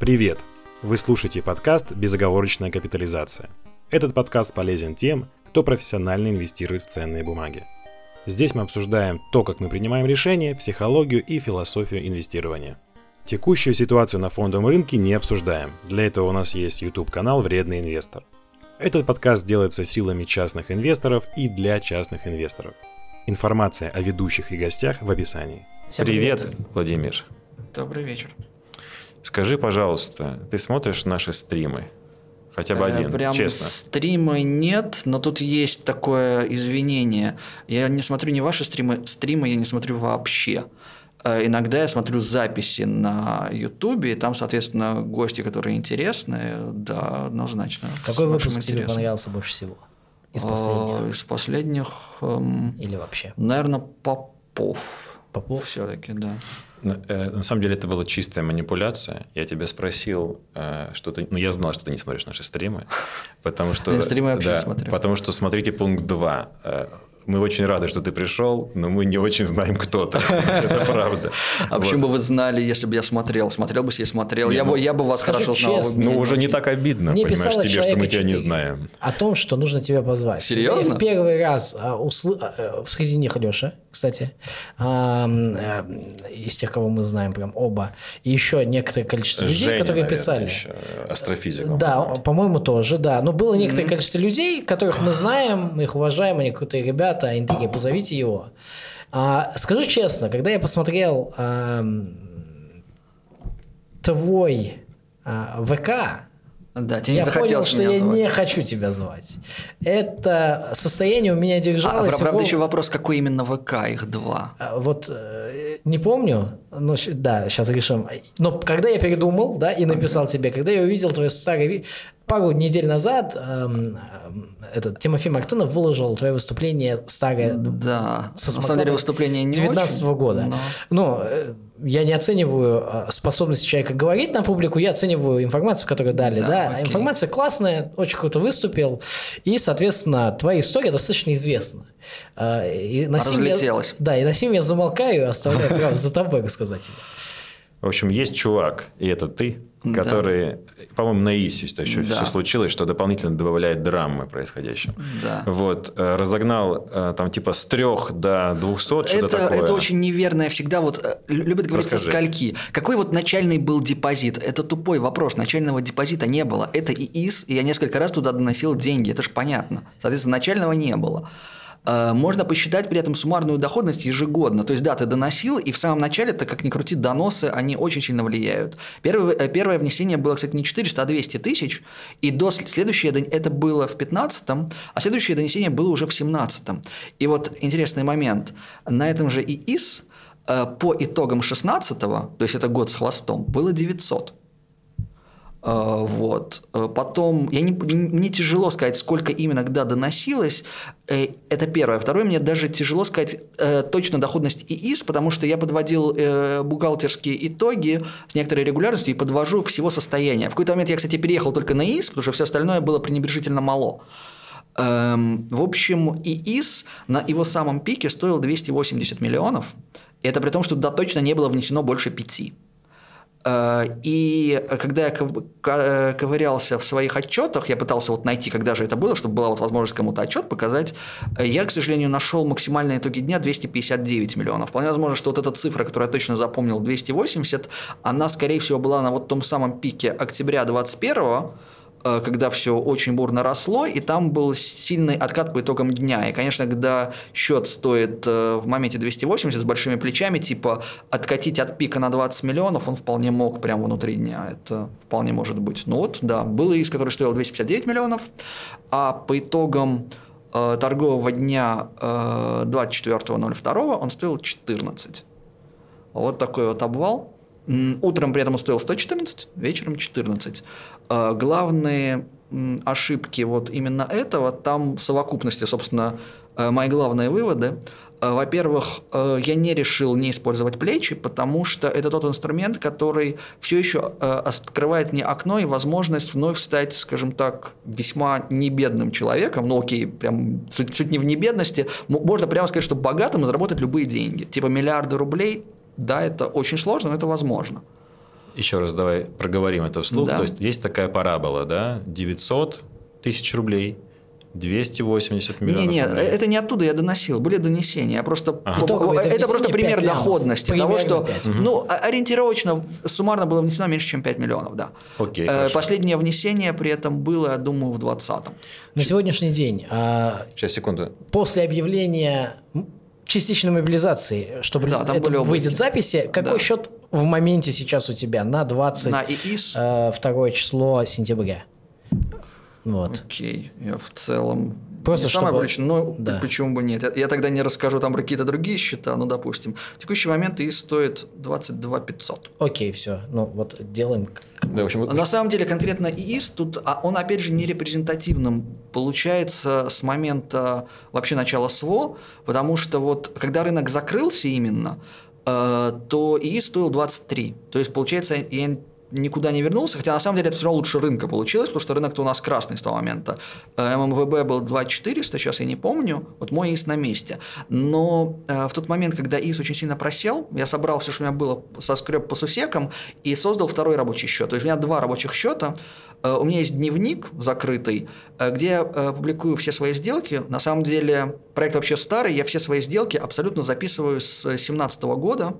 Привет! Вы слушаете подкаст «Безоговорочная капитализация». Этот подкаст полезен тем, кто профессионально инвестирует в ценные бумаги. Здесь мы обсуждаем то, как мы принимаем решения, психологию и философию инвестирования. Текущую ситуацию на фондовом рынке не обсуждаем. Для этого у нас есть YouTube-канал «Вредный инвестор». Этот подкаст делается силами частных инвесторов и для частных инвесторов. Информация о ведущих и гостях в описании. Всем привет, привет. Владимир. Добрый вечер. Скажи, пожалуйста, ты смотришь наши стримы? Хотя бы Э, один, Прям честно. стримы нет, но тут есть такое извинение. Я не смотрю не ваши стримы, стримы я не смотрю вообще. Э, Иногда я смотрю записи на Ютубе, и там, соответственно, гости, которые интересны, да, однозначно. Какой выпуск тебе интересом. понравился больше всего? Из А, последних? Из последних, эм, Или вообще? наверное, Попов. Попов? Все-таки, да. На, э, на самом деле это была чистая манипуляция. Я тебя спросил, э, что ты... Ну, я знал, что ты не смотришь наши стримы, потому что... Я стримы вообще да, смотрю. Потому что смотрите пункт 2. Мы очень рады, что ты пришел, но мы не очень знаем, кто ты. Это правда. А почему бы вы знали, если бы я смотрел? Смотрел бы, если я смотрел. Я, ну, бы, я бы вас хорошо знал. меня Ну, уже не так обидно, понимаешь, тебе, что мы тебя не знаем. О том, что нужно тебя позвать. Серьезно? В первый раз а, а, э, среди них Леша, кстати, а, э, из тех, кого мы знаем, прям оба, и еще некоторое количество людей, которые писали. астрофизик. Да, по-моему, тоже, да. Но было некоторое количество людей, которых мы знаем, мы их уважаем, они крутые ребята, интриги, позовите его. А, скажу честно, когда я посмотрел ам, твой а, ВК, Да, тебе я не захотелось понял, что меня я звать. не хочу тебя звать. Это состояние у меня А, держалось. правда, около- еще вопрос, какой именно ВК, их два. а, Вот э, не помню, но да, сейчас решим. Но когда я передумал, да, и написал тебе, когда я увидел твое старое ви- пару недель назад эм, эм, этот Тимофей Мартынов выложил твое выступление старое Да, со на самом деле выступление не 19 очень, года. но- Ну, э, я не оцениваю э, способность человека говорить на публику, я оцениваю информацию, которую дали. Да, Да, окей. Информация классная, очень круто выступил, и, соответственно, твоя история достаточно известна. Э, И на сим я- Разлетелась. да, и на сим я замолкаю оставляю право за тобой рассказать. В общем, есть чувак, и это ты, Да. который, по-моему, на ИСе это еще Да. все случилось, что дополнительно добавляет драмы происходящему. Да. Вот, э, разогнал э, там типа с трех до 200, что-то Это, такое. это очень неверное всегда вот э, лю- любят говорить со Расскажи. скольки. Какой вот начальный был депозит? Это тупой вопрос. Начального депозита не было. Это ИИС, и я несколько раз туда доносил деньги. Это же понятно. Соответственно, начального не было. Э, Можно посчитать при этом суммарную доходность ежегодно. То есть, да, ты доносил, и в самом начале, так как ни крути, доносы, они очень сильно влияют. Первое, э, первое внесение было, кстати, не 400, а 200 тысяч, и до сл- следующее, это было в 15 а следующее донесение было уже в 17 И вот интересный момент. На этом же ИИС э, по итогам 16 то есть это год с хвостом, было 900. Э, Вот. Э, Потом, я не, не- мне тяжело сказать, сколько именно когда доносилось. Э, Это первое. Второе, мне даже тяжело сказать э, точно доходность ИИС, потому что я подводил э, бухгалтерские итоги с некоторой регулярностью и подвожу всего состояния. В какой-то момент я, кстати, переехал только на ИИС, потому что все остальное было пренебрежительно мало. Эм, в общем, ИИС на его самом пике стоил 280 миллионов. Это при том, что туда точно не было внесено больше пяти. Э, И когда я ка- ковырялся в своих отчетах, я пытался вот найти, когда же это было, чтобы была вот возможность кому-то отчет показать, э, я, к сожалению, нашел максимальные итоги дня 259 миллионов. Вполне возможно, что вот эта цифра, которую я точно запомнил, 280, она, скорее всего, была на вот том самом пике октября 21 э, когда все очень бурно росло, и там был сильный откат по итогам дня. И, конечно, когда счет стоит э, в моменте 280 с большими плечами, типа откатить от пика на 20 миллионов, он вполне мог прямо внутри дня. Это вполне может быть. Ну вот, да, был иск, который стоил 259 миллионов, а по итогам э, торгового дня э, 24.02 он стоил 14. Вот такой вот обвал. Утром при этом он стоил 114, вечером 14. Э, Главные ошибки вот именно этого, там в совокупности, собственно, э, мои главные выводы. Э, Во-первых, э, я не решил не использовать плечи, потому что это тот инструмент, который все еще открывает мне окно и возможность вновь стать, скажем так, весьма небедным человеком. Ну окей, прям суть, суть не в небедности. Можно прямо сказать, что богатым заработать любые деньги. Типа миллиарды рублей, да, это очень сложно, но это возможно. Еще раз давай проговорим это вслух. Да. То есть есть такая парабола, да? 900 тысяч рублей, 280 миллионов Не, не, рублей. это не оттуда я доносил, были донесения. Я просто, Ага. Итоговое это донесение просто пример 5 лямов. доходности того, что, 5. ну, ориентировочно суммарно было внесено меньше, чем 5 миллионов, да. Окей, Э, хорошо. Последнее внесение при этом было, я думаю, в 20-м. На сегодняшний день, а, Сейчас, секунду. после объявления частичной мобилизации, чтобы Да, там это были выйдет записи, какой Да. счет в моменте сейчас у тебя на 20 На ИИС, э, второе число сентября? Вот. окей, я в целом... Просто не самое чтобы- приличное, но Да. почему бы нет. Я, я тогда не расскажу там про какие-то другие счета, ну, допустим. В текущий момент ИИС стоит 22 500. Окей, все. Ну вот делаем. Да, в общем, вот- На самом деле конкретно ИИС тут, а он опять же не репрезентативным получается с момента вообще начала СВО, потому что вот когда рынок закрылся именно, э, то ИИС стоил 23. То есть получается я никуда не вернулся, хотя на самом деле это все равно лучше рынка получилось, потому что рынок-то у нас красный с того момента. Э, ММВБ был 2400, сейчас я не помню, вот мой ИИС на месте. Но э, в тот момент, когда ИИС очень сильно просел, я собрал все, что у меня было, соскреб по сусекам и создал второй рабочий счет. То есть у меня два рабочих счета, Э, у меня есть дневник закрытый, где я публикую все свои сделки. На самом деле проект вообще старый, я все свои сделки абсолютно записываю с 2017 года.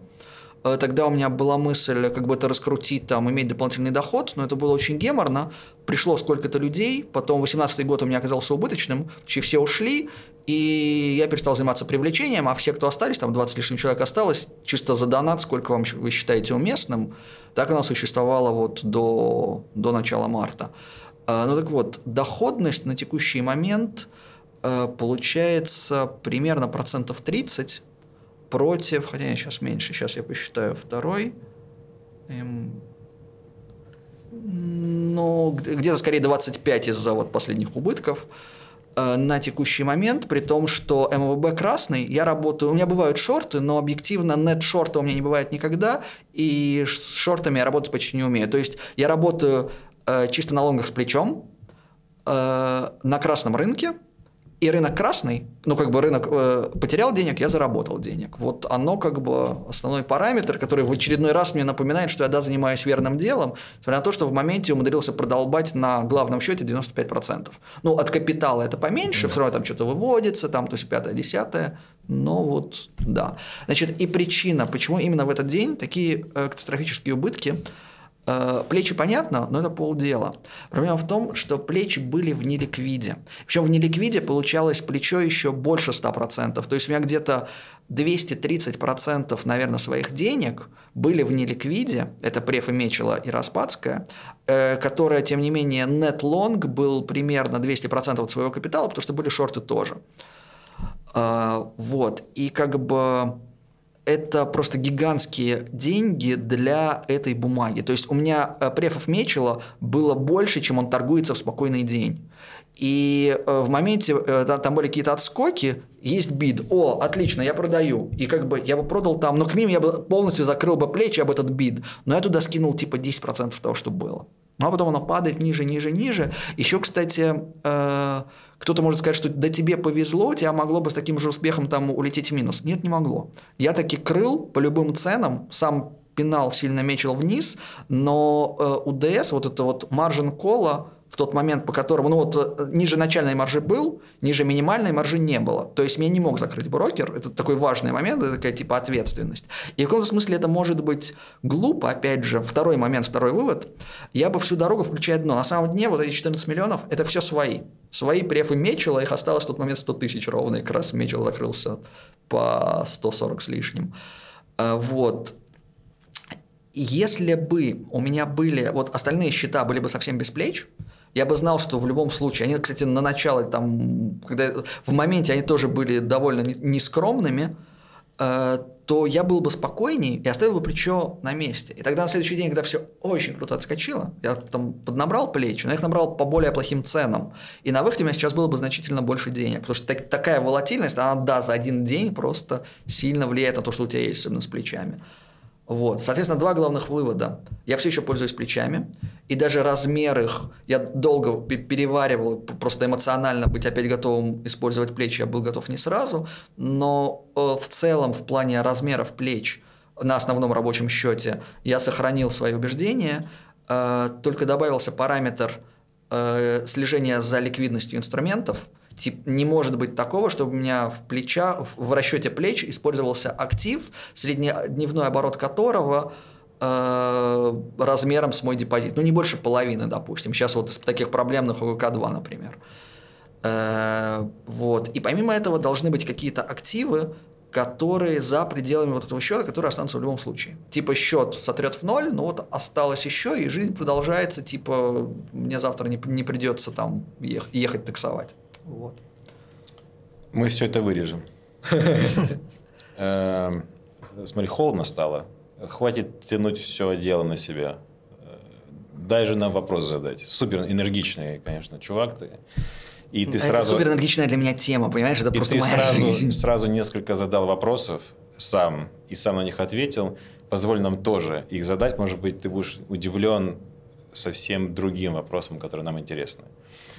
Э, Тогда у меня была мысль как бы это раскрутить, там, иметь дополнительный доход, но это было очень геморно. Пришло сколько-то людей, потом 18 год у меня оказался убыточным, почти все ушли, и я перестал заниматься привлечением, а все, кто остались, там 20 с лишним человек осталось, чисто за донат, сколько вам вы считаете уместным, так оно существовало вот до, до начала марта. Э, Ну так вот, доходность на текущий момент э, получается примерно процентов 30 против, хотя нет, сейчас меньше, сейчас я посчитаю второй. Эм, ну, где-то скорее 25 из-за вот последних убытков э, на текущий момент, при том, что МВБ красный, я работаю, у меня бывают шорты, но объективно нет-шорта у меня не бывает никогда, и с шортами я работать почти не умею. То есть я работаю э, чисто на лонгах с плечом, э, на красном рынке, и рынок красный, ну как бы рынок э, потерял денег, я заработал денег. Вот оно как бы основной параметр, который в очередной раз мне напоминает, что я да, занимаюсь верным делом, несмотря на то, что в моменте умудрился продолбать на главном счете 95%. Ну от капитала это поменьше, все равно там что-то выводится, там то есть пятое, десятое, но вот да. Значит, и причина, почему именно в этот день такие э, катастрофические убытки, Плечи понятно, но это полдела. Проблема в том, что плечи были в неликвиде. Причем в неликвиде получалось плечо еще больше 100%. То есть у меня где-то 230% наверное, своих денег были в неликвиде. Это Префа Мечела и Распадская, э, которая, тем не менее, net long был примерно 200% от своего капитала, потому что были шорты тоже. Э, Вот. И как бы это просто гигантские деньги для этой бумаги. То есть у меня э, префов Мечела было больше, чем он торгуется в спокойный день. И э, в моменте, э, там были какие-то отскоки, есть бид. О, отлично, я продаю. И как бы я бы продал там, но к ним я бы полностью закрыл бы плечи об этот бид. Но я туда скинул типа 10% того, что было. Ну а потом оно падает ниже, ниже, ниже. Еще, кстати, э, кто-то может сказать, что да тебе повезло, у тебя могло бы с таким же успехом там улететь в минус. Нет, не могло. Я таки крыл по любым ценам, сам пинал сильно мечил вниз, но э, УДС, вот это вот маржин кола, тот момент, по которому, ну вот э, ниже начальной маржи был, ниже минимальной маржи не было. То есть меня не мог закрыть брокер. Это такой важный момент, это такая типа ответственность. И в каком-то смысле это может быть глупо, опять же. Второй момент, второй вывод. Я бы всю дорогу, включая дно, на самом дне вот эти 14 миллионов, это все свои. Свои префы Мечела, их осталось в тот момент 100 тысяч ровно, и как раз Мечел закрылся по 140 с лишним. А, Вот. Если бы у меня были, вот остальные счета были бы совсем без плеч, я бы знал, что в любом случае, они, кстати, на начало, там, когда в моменте они тоже были довольно не- нескромными, э, то я был бы спокойней и оставил бы плечо на месте. И тогда на следующий день, когда все очень круто отскочило, я там поднабрал плечи, но я их набрал по более плохим ценам. И на выходе у меня сейчас было бы значительно больше денег. Потому что так- такая волатильность, она, да, за один день просто сильно влияет на то, что у тебя есть, особенно с плечами. Вот. Соответственно, два главных вывода. Я все еще пользуюсь плечами, и даже размер их я долго пе- переваривал, просто эмоционально быть опять готовым использовать плечи я был готов не сразу, но э, в целом в плане размеров плеч на основном рабочем счете, я сохранил свои убеждения, э, только добавился параметр э, слежения за ликвидностью инструментов. Тип, не может быть такого, чтобы у меня в, плеча, в расчете плеч использовался актив, среднедневной оборот которого э, размером с мой депозит. Ну, не больше половины, допустим. Сейчас вот из таких проблемных ОК-2, например. Э, вот. И помимо этого должны быть какие-то активы, которые за пределами вот этого счета, которые останутся в любом случае. Типа счет сотрет в ноль, но вот осталось еще, и жизнь продолжается, типа мне завтра не, не придется там ехать, ехать таксовать. Вот. Мы все это вырежем. Эм, смотри, холодно стало. Хватит тянуть все дело на себя. Дай же нам вопрос задать. Супер энергичный, конечно, чувак ты. И ты это сразу... супер энергичная для меня тема, понимаешь? Это и просто ты моя сразу, жизнь. сразу несколько задал вопросов сам, и сам на них ответил. Позволь нам тоже их задать. Может быть, ты будешь удивлен совсем другим вопросом, который нам интересны.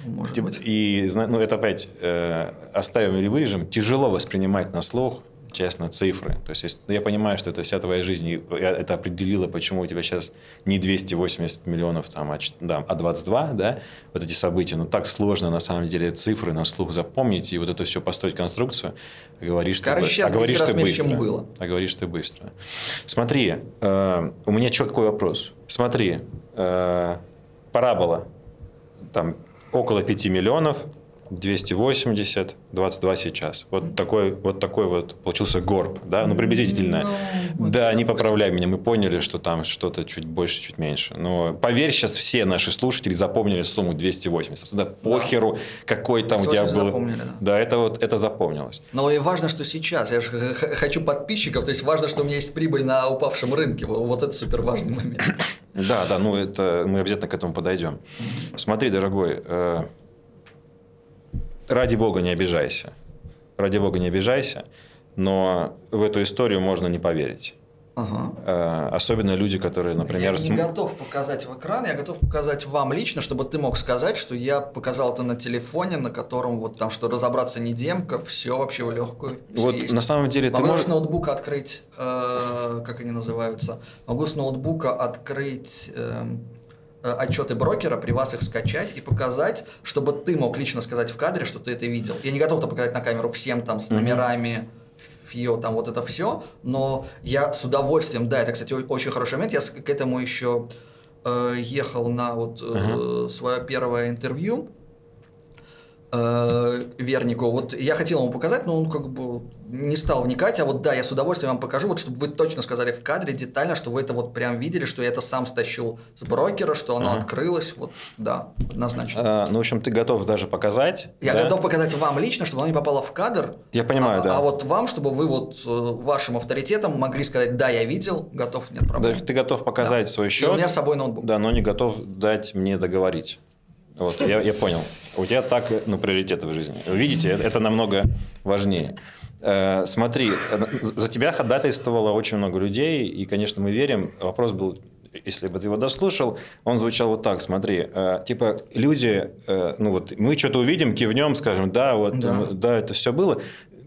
Может быть. И ну, это опять э, оставим или вырежем. Тяжело воспринимать на слух честно, цифры. То есть, я понимаю, что это вся твоя жизнь, и это определило, почему у тебя сейчас не 280 миллионов, там, а, да, а 22, да, вот эти события. Но так сложно, на самом деле, цифры на слух запомнить, и вот это все построить конструкцию. Говоришь Короче, ты, сейчас а говоришь ты быстро. чем было. А говоришь ты быстро. Смотри, э, у меня четкий вопрос. Смотри, э, парабола, там, около 5 миллионов, 280, 22 сейчас. Вот такой вот, такой вот получился горб, да, ну приблизительно. Ну, да, не поправляй меня, мы поняли, что там что-то чуть больше, чуть меньше. Но поверь, сейчас все наши слушатели запомнили сумму 280. Да, похеру, какой там у тебя был. Запомнили, да. да, это вот это запомнилось. Но и важно, что сейчас. Я же хочу подписчиков, то есть важно, что у меня есть прибыль на упавшем рынке. Вот это супер важный момент. Да, да, ну это мы обязательно к этому подойдем. Смотри, дорогой, э, ради бога не обижайся. Ради бога не обижайся, но в эту историю можно не поверить. Ага. Э, особенно люди, которые, например... Я не готов показать в экран, я готов показать вам лично, чтобы ты мог сказать, что я показал это на телефоне, на котором вот там, что разобраться не демка, все вообще в легкую. Вот есть. на самом деле Могу ты можешь... с ноутбука открыть, э, как они называются, могу с ноутбука открыть... Э, отчеты брокера, при вас их скачать и показать, чтобы ты мог лично сказать в кадре, что ты это видел. Я не готов это показать на камеру всем там с номерами, фио, там вот это все, но я с удовольствием, да, это, кстати, очень хороший момент, я к этому еще э, ехал на вот uh-huh. свое первое интервью, э, Вернику. Вот я хотел ему показать, но он как бы не стал вникать, а вот да, я с удовольствием вам покажу, вот чтобы вы точно сказали в кадре детально, что вы это вот прям видели, что я это сам стащил с брокера, что оно открылось, вот да, однозначно. А, ну, в общем, ты готов даже показать. Я да? готов показать вам лично, чтобы оно не попало в кадр. Я понимаю, а, да. А вот вам, чтобы вы вот э, вашим авторитетом могли сказать, да, я видел, готов, нет проблем. Да, ты готов показать да. свой счет. И у меня с собой ноутбук. Да, но не готов дать мне договорить. Вот, я, я понял. У тебя так ну, приоритеты в жизни. Видите, это намного важнее. Э, смотри, за тебя ходатайствовало очень много людей, и, конечно, мы верим. Вопрос был, если бы ты его дослушал, он звучал вот так, смотри, э, типа люди, э, ну вот мы что-то увидим, кивнем, скажем, да, вот, да, да это все было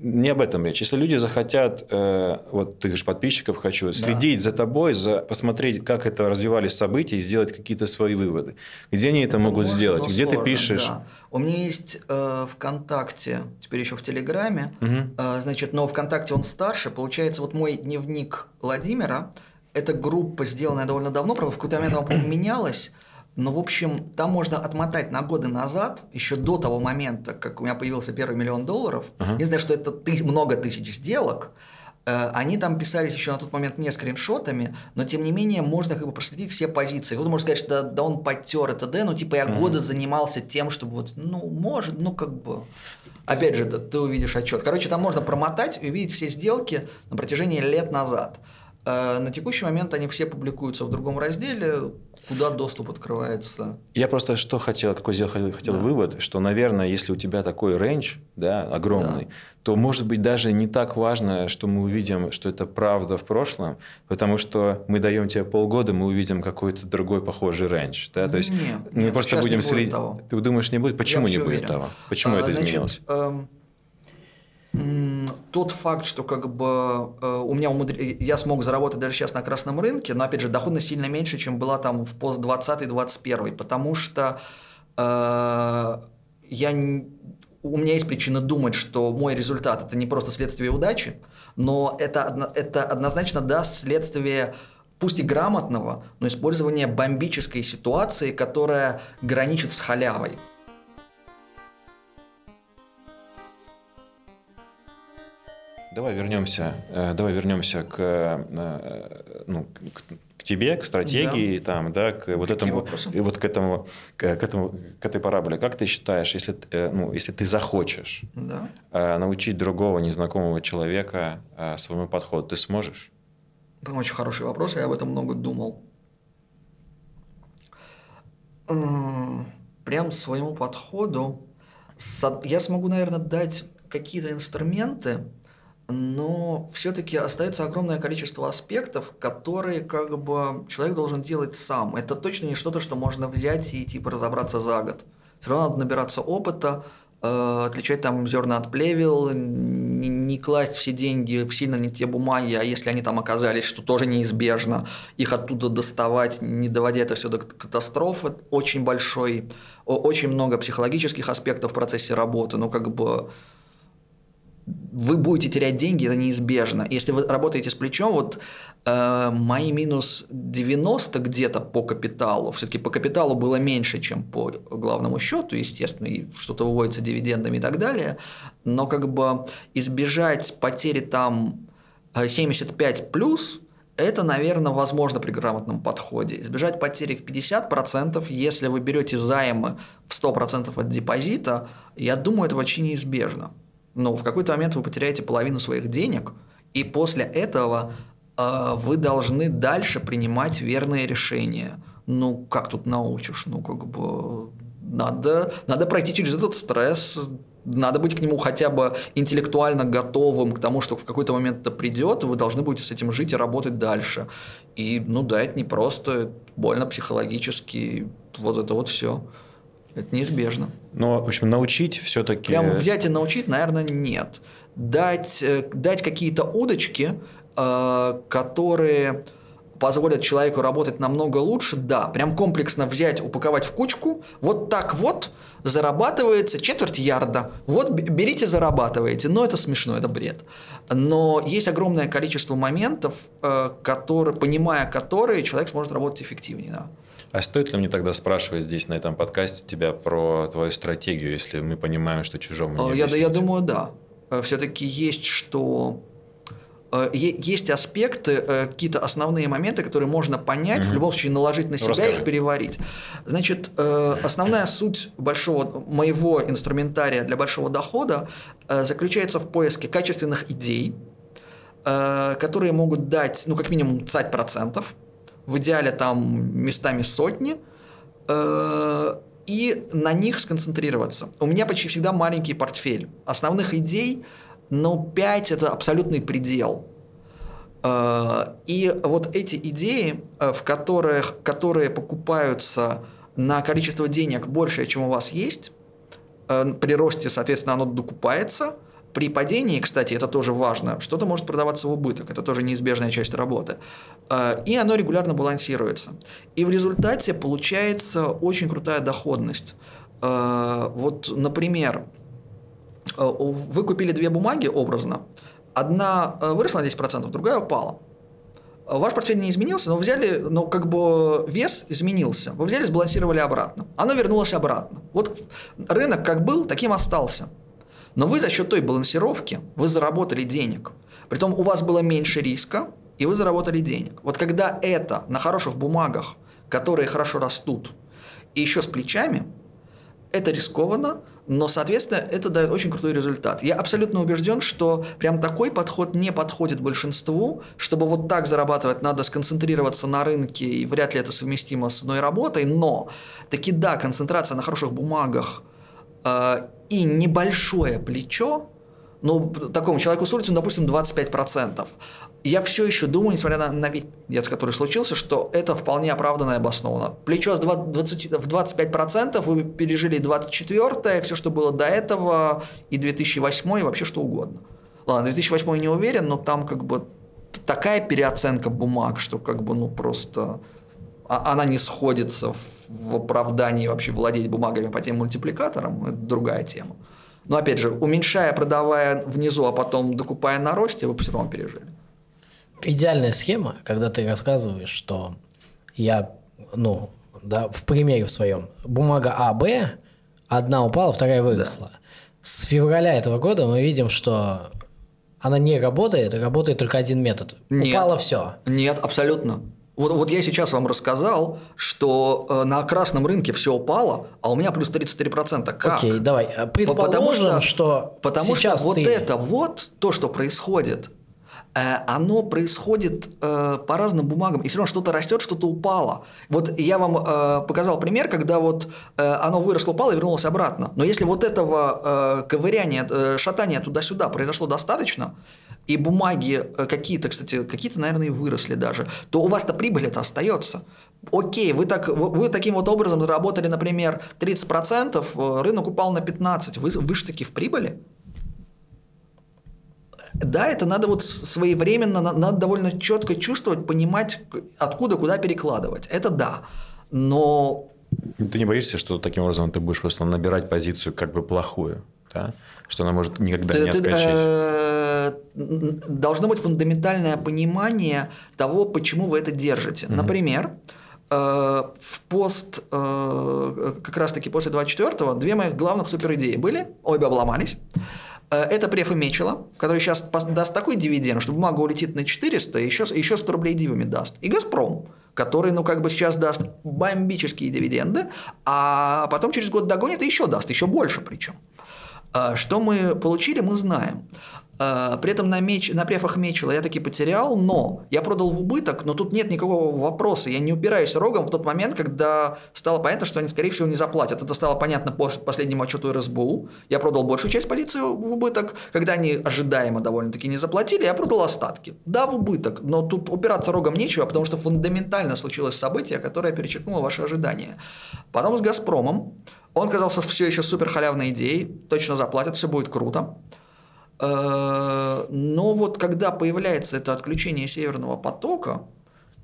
не об этом речь. Если люди захотят, э, вот ты же подписчиков хочу, следить да. за тобой, за, посмотреть, как это развивались события и сделать какие-то свои выводы. Где они это, это могут можно, сделать? Где сложно, ты пишешь? Да. У меня есть э, ВКонтакте, теперь еще в Телеграме, угу. э, значит, но ВКонтакте он старше. Получается, вот мой дневник Владимира, это группа, сделанная довольно давно, правда, в какой-то момент она, по-моему, менялась. Но, в общем, там можно отмотать на годы назад, еще до того момента, как у меня появился первый миллион долларов. Uh-huh. Не знаю, что это ты, много тысяч сделок. Э, они там писались еще на тот момент не скриншотами, но тем не менее можно как бы проследить все позиции. Кто-то может сказать, что да, да он подтер это, да, ну типа я uh-huh. годы занимался тем, чтобы вот, ну, может, ну как бы... Опять же, ты увидишь отчет. Короче, там можно промотать и увидеть все сделки на протяжении лет назад. Э, на текущий момент они все публикуются в другом разделе, куда доступ открывается. Я просто что хотел, какой сделал хотел да. вывод, что, наверное, если у тебя такой range, да, огромный, да. то, может быть, даже не так важно, что мы увидим, что это правда в прошлом, потому что мы даем тебе полгода, мы увидим какой-то другой похожий range. Да? То есть нет, мы нет, просто будем следить. Ты думаешь, не будет? Почему не будет уверен. того? Почему а, это значит, изменилось? Эм... тот факт, что как бы э, у меня умудр... я смог заработать даже сейчас на красном рынке, но опять же доходность сильно меньше, чем была там в пост 20-21, потому что э, я у меня есть причина думать, что мой результат это не просто следствие удачи, но это, это однозначно даст следствие пусть и грамотного, но использования бомбической ситуации, которая граничит с халявой. Давай вернемся, э, давай вернемся к, э, ну, к, к тебе, к стратегии, да. там, да, к вот этому, и вот к этому, к, к этому, к этой параболе. Как ты считаешь, если, э, ну, если ты захочешь да. научить другого незнакомого человека своему подходу, ты сможешь? Это очень хороший вопрос, я об этом много думал. Прям своему подходу я смогу, наверное, дать какие-то инструменты, но все-таки остается огромное количество аспектов, которые как бы человек должен делать сам. Это точно не что-то, что можно взять и типа разобраться за год. Все равно надо набираться опыта, э, отличать там зерна от плевел, не, не класть все деньги сильно не те бумаги, а если они там оказались, что тоже неизбежно, их оттуда доставать, не доводя это все до катастрофы, очень большой, очень много психологических аспектов в процессе работы, ну как бы вы будете терять деньги, это неизбежно. Если вы работаете с плечом, вот э, мои минус 90 где-то по капиталу, все-таки по капиталу было меньше, чем по главному счету, естественно, и что-то выводится дивидендами и так далее, но как бы избежать потери там 75 э, плюс, это, наверное, возможно при грамотном подходе. Избежать потери в 50%, если вы берете займы в 100% от депозита, я думаю, это вообще неизбежно но в какой-то момент вы потеряете половину своих денег, и после этого э, вы должны дальше принимать верные решения. Ну, как тут научишь? Ну, как бы надо, надо пройти через этот стресс, надо быть к нему хотя бы интеллектуально готовым к тому, что в какой-то момент это придет, и вы должны будете с этим жить и работать дальше. И, ну да, это не просто, больно психологически, вот это вот все. Это неизбежно. Но, в общем, научить все-таки... Прям взять и научить, наверное, нет. Дать, э, дать какие-то удочки, э, которые позволят человеку работать намного лучше, да, прям комплексно взять, упаковать в кучку, вот так вот зарабатывается четверть ярда, вот берите, зарабатываете, но это смешно, это бред. Но есть огромное количество моментов, э, которые, понимая которые, человек сможет работать эффективнее. Да. А стоит ли мне тогда спрашивать здесь на этом подкасте тебя про твою стратегию, если мы понимаем, что чужому не я, я думаю, да. Э, Все-таки есть что э, есть аспекты, э, какие-то основные моменты, которые можно понять, mm-hmm. в любом случае наложить на себя, и их переварить. Значит, основная суть большого моего инструментария для большого дохода заключается в поиске качественных идей, которые могут дать, ну, как минимум, цать процентов, в идеале там местами сотни, э, и на них сконцентрироваться. У меня почти всегда маленький портфель. Основных идей, ну, 5 – это абсолютный предел. Э, и вот эти идеи, э, в которых, которые покупаются на количество денег больше, чем у вас есть, при росте, соответственно, оно докупается – при падении, кстати, это тоже важно, что-то может продаваться в убыток, это тоже неизбежная часть работы. Э, и оно регулярно балансируется. И в результате получается очень крутая доходность. Э, вот, например, э, вы купили две бумаги образно, одна выросла на 10%, другая упала. Ваш портфель не изменился, но взяли, но как бы вес изменился. Вы взяли, сбалансировали обратно. Оно вернулось обратно. Вот рынок как был, таким остался. Но вы за счет той балансировки, вы заработали денег. Притом у вас было меньше риска, и вы заработали денег. Вот когда это на хороших бумагах, которые хорошо растут, и еще с плечами, это рискованно, но, соответственно, это дает очень крутой результат. Я абсолютно убежден, что прям такой подход не подходит большинству, чтобы вот так зарабатывать, надо сконцентрироваться на рынке, и вряд ли это совместимо с одной работой, но таки да, концентрация на хороших бумагах и небольшое плечо, ну, такому человеку с улицы, ну, допустим, 25%. Я все еще думаю, несмотря на, на вид, который случился, что это вполне оправданно и обосновано. Плечо с 20, в 25% вы пережили 24-е, все, что было до этого, и 2008 и вообще что угодно. Ладно, 2008 не уверен, но там как бы такая переоценка бумаг, что как бы ну просто а, она не сходится в оправдании вообще владеть бумагами по тем мультипликаторам, это другая тема. Но опять же, уменьшая, продавая внизу, а потом докупая на росте, вы все равно пережили. Идеальная схема, когда ты рассказываешь, что я, ну, да, в примере в своем, бумага А, Б, одна упала, вторая выросла. Да. С февраля этого года мы видим, что она не работает, работает только один метод. Нет, Упало все. Нет, абсолютно. Вот, вот я сейчас вам рассказал, что э, на красном рынке все упало, а у меня плюс 33%. Как? Окей, давай. Предположим, потому что, что потому сейчас что вот ты... это вот то, что происходит, Э, оно происходит э, по разным бумагам, и все равно что-то растет, что-то упало. Вот я вам э, показал пример, когда вот оно выросло, упало и вернулось обратно. Но если вот этого ковыряния, шатания туда-сюда произошло достаточно, и бумаги какие-то, кстати, какие-то, наверное, и выросли даже, то у вас-то прибыль это остается. Окей, вы, так, вы, вы таким вот образом заработали, например, 30%, рынок упал на 15%, вы, вы же таки в прибыли. Да, это надо вот своевременно, надо довольно четко чувствовать, понимать, откуда куда перекладывать. Это да. Но... Ты не боишься, что таким образом ты будешь просто набирать позицию как бы плохую? Да? Что она может никогда ты, не отскочить? Должно быть фундаментальное понимание того, почему вы это держите. Угу. Например, э, в пост э, как раз-таки после 24-го две моих главных суперидеи были, обе обломались. Э, это преф и Мечела, который сейчас даст такой дивиденд, что бумага улетит на 400, и еще, еще 100 рублей дивами даст. И «Газпром», который, ну, как бы сейчас даст бомбические дивиденды, а потом через год догонит и еще даст, еще больше причем. Что мы получили, мы знаем. Э, при этом на, меч, на префах мечела я таки потерял, но я продал в убыток, но тут нет никакого вопроса. Я не упираюсь рогом в тот момент, когда стало понятно, что они, скорее всего, не заплатят. Это стало понятно по последнему отчету РСБУ. Я продал большую часть позиции в убыток. Когда они ожидаемо довольно-таки не заплатили, я продал остатки. Да, в убыток, но тут упираться рогом нечего, потому что фундаментально случилось событие, которое перечеркнуло ваши ожидания. Потом с «Газпромом». Он казался все еще супер халявной идеей. Точно заплатят, все будет круто. Э, но вот когда появляется это отключение Северного потока,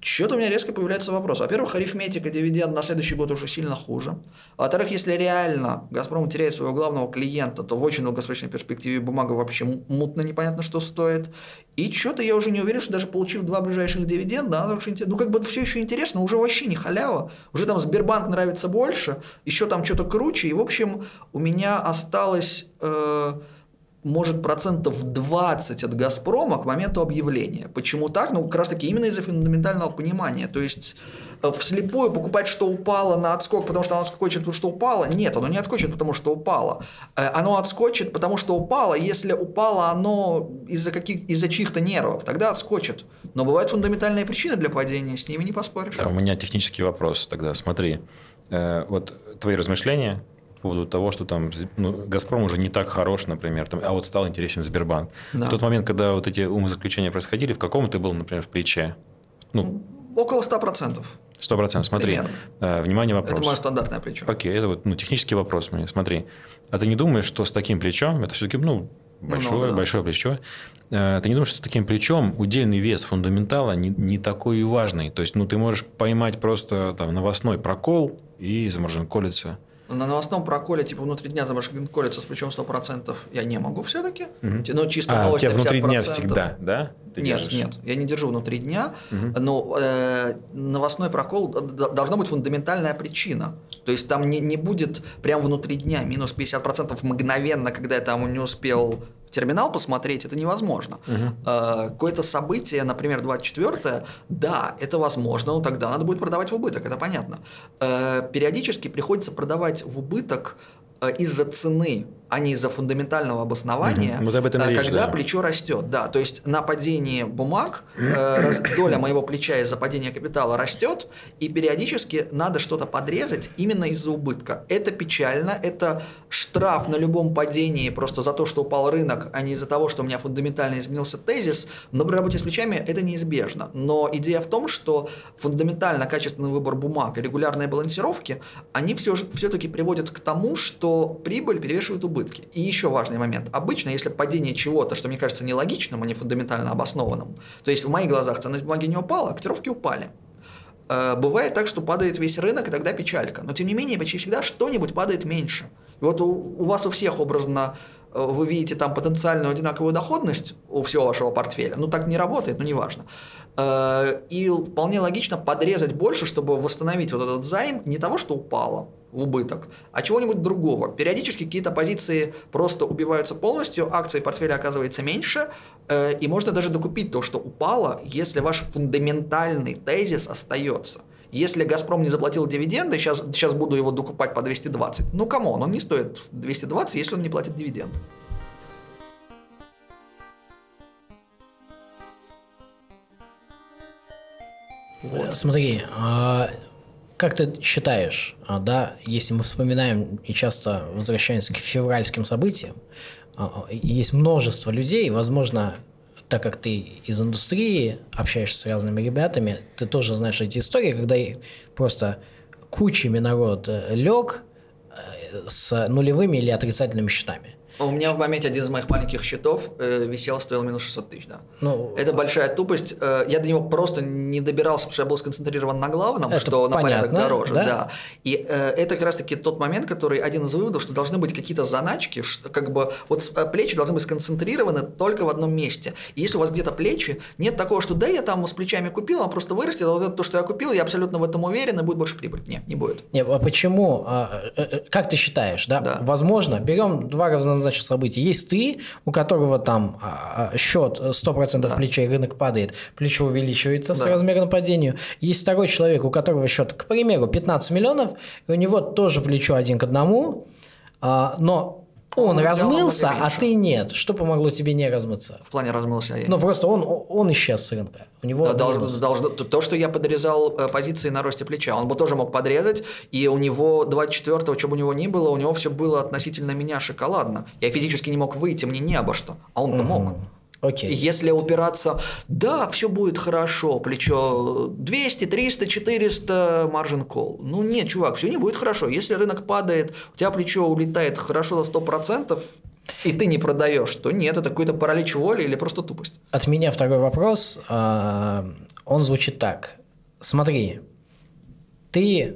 что-то у меня резко появляется вопрос. Во-первых, арифметика дивиденд на следующий год уже сильно хуже. Во-вторых, если реально «Газпром» теряет своего главного клиента, то в очень долгосрочной перспективе бумага вообще мутно непонятно, что стоит. И что-то я уже не уверен, что даже получив два ближайших дивиденда, она уже, ну как бы все еще интересно, уже вообще не халява. Уже там Сбербанк нравится больше, еще там что-то круче. И, в общем, у меня осталось... Э, может процентов 20 от «Газпрома» к моменту объявления. Почему так? Ну, как раз таки именно из-за фундаментального понимания. То есть, э, вслепую покупать, что упало на отскок, потому что оно отскочит, потому что упало. Нет, оно не отскочит, потому что упало. Э, оно отскочит, потому что упало. Если упало оно из-за каких из-за чьих-то нервов, тогда отскочит. Но бывают фундаментальные причины для падения, с ними не поспоришь. Да, у меня технический вопрос тогда. Смотри, э, вот твои размышления поводу того, что там ну, «Газпром» уже не так хорош, например, там, а вот стал интересен Сбербанк. Да. В тот момент, когда вот эти умозаключения происходили, в каком ты был, например, в плече? Ну, Около 100%. 100%. Смотри, э, внимание, вопрос. Это мое стандартное плечо. Окей, это вот ну, технический вопрос мне. Смотри, а ты не думаешь, что с таким плечом, это все-таки ну, большое, ну, да. большое плечо, э, ты не думаешь, что с таким плечом удельный вес фундаментала не, не такой и важный? То есть, ну, ты можешь поймать просто там, новостной прокол и заморожен колется. На новостном проколе, типа внутри дня заморожен колется с плечом 100% я не могу все-таки. Угу. Ну, чисто а, у тебя внутри дня всегда, да? Ты нет, держишь? нет, я не держу внутри дня, угу. но э, новостной прокол должна быть фундаментальная причина. То есть там не, не будет прям внутри дня минус 50% мгновенно, когда я там не успел терминал посмотреть, это невозможно. Угу. Э, какое-то событие, например, 24 да, это возможно, но тогда надо будет продавать в убыток, это понятно. Э, периодически приходится продавать в убыток э, из-за цены а не из-за фундаментального обоснования, Мгм. Вот об этом э, речь, когда да. плечо растет. Да, то есть на падении бумаг э, доля моего плеча из-за падения капитала растет, и периодически надо что-то подрезать именно из-за убытка. Это печально, это штраф на любом падении просто за то, что упал рынок, а не из-за того, что у меня фундаментально изменился тезис. Но при работе с плечами это неизбежно. Но идея в том, что фундаментально качественный выбор бумаг и регулярные балансировки, они все все-таки приводят к тому, что прибыль перевешивает убытки. И еще важный момент. Обычно, если падение чего-то, что мне кажется нелогичным, а не фундаментально обоснованным, то есть в моих глазах ценность бумаги не упала, а котировки упали. Э, Бывает так, что падает весь рынок, и тогда печалька. Но тем не менее, почти всегда что-нибудь падает меньше. И вот у, у вас у всех образно э, вы видите там потенциальную одинаковую доходность у всего вашего портфеля. Ну так не работает, но неважно. Э, И вполне логично подрезать больше, чтобы восстановить вот этот займ не того, что упало в убыток, а чего-нибудь другого. Периодически какие-то позиции просто убиваются полностью, акции портфеля оказывается меньше, э, и можно даже докупить то, что упало, если ваш фундаментальный тезис остается. Если «Газпром» не заплатил дивиденды, сейчас, сейчас буду его докупать по 220. Ну, come on, он не стоит 220, если он не платит дивиденд. Э, Смотри, а, как ты считаешь, а, да, если мы вспоминаем и часто возвращаемся к февральским событиям, а, есть множество людей, возможно, так как ты из индустрии, общаешься с разными ребятами, ты тоже знаешь эти истории, когда просто кучами народ э, лег э, с нулевыми или отрицательными счетами. У меня в моменте один из моих маленьких счетов э, висел, стоил минус 600 тысяч, да. Ну, Это большая тупость. Э, Я до него просто не добирался, потому что я был сконцентрирован на главном, что на порядок понятно, дороже. да. Да. И э, это как раз-таки тот момент, который один из выводов, что должны быть какие-то заначки, что, как бы вот э, плечи должны быть сконцентрированы только в одном месте. И если у вас где-то плечи, нет такого, что да, я там с плечами купил, он просто вырастет, а вот это то, что я купил, я абсолютно в этом уверен, и будет больше прибыль. Нет, не будет. Не, а почему? а, э, э, Как ты считаешь, да? Да. Возможно, берем два равнозначных события. Есть ты, у которого там а, а, счет 100% Да. плечей, рынок падает, плечо увеличивается с Да. размером падению. Есть второй человек, у которого счет, к примеру, 15 миллионов, и у него тоже плечо один к одному, а, но он Он размылся, а ты нет. Что помогло тебе не размыться? В плане размылся я. Ну, просто он, он исчез с рынка. У него Да, минус. должно- то, то, что я подрезал э, позиции на росте плеча, он бы тоже мог подрезать, и у него 24-го, что бы у него ни было, у него все было относительно меня шоколадно. Я физически не мог выйти, мне не обо что, а он-то мог. Окей. Если упираться, да, все будет хорошо, плечо 200, 300, 400, маржин кол. Ну нет, чувак, все не будет хорошо. Если рынок падает, у тебя плечо улетает хорошо за 100%, и ты не продаешь, то нет, это какой-то паралич воли или просто тупость. От меня второй вопрос. а, Он звучит так. Смотри, ты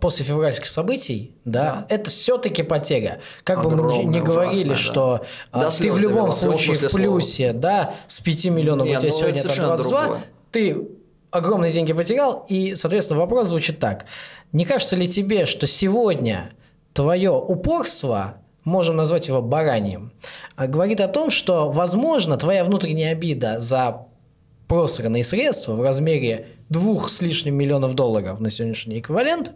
после февральских событий, да, это все-таки потеря. Как бы мы Огромная, не говорили, ужасная, да. что а, До ты в любом прямом случае в слова. плюсе, да, с 5 миллионов Не, у тебя ну, сегодня это там совершенно 22, другое. ты огромные деньги потерял, и, соответственно, вопрос звучит так. Не кажется ли тебе, что сегодня твое упорство, можем назвать его бараньем, а, говорит о том, что, возможно, твоя внутренняя обида за просранные средства в размере двух с лишним миллионов долларов на сегодняшний эквивалент,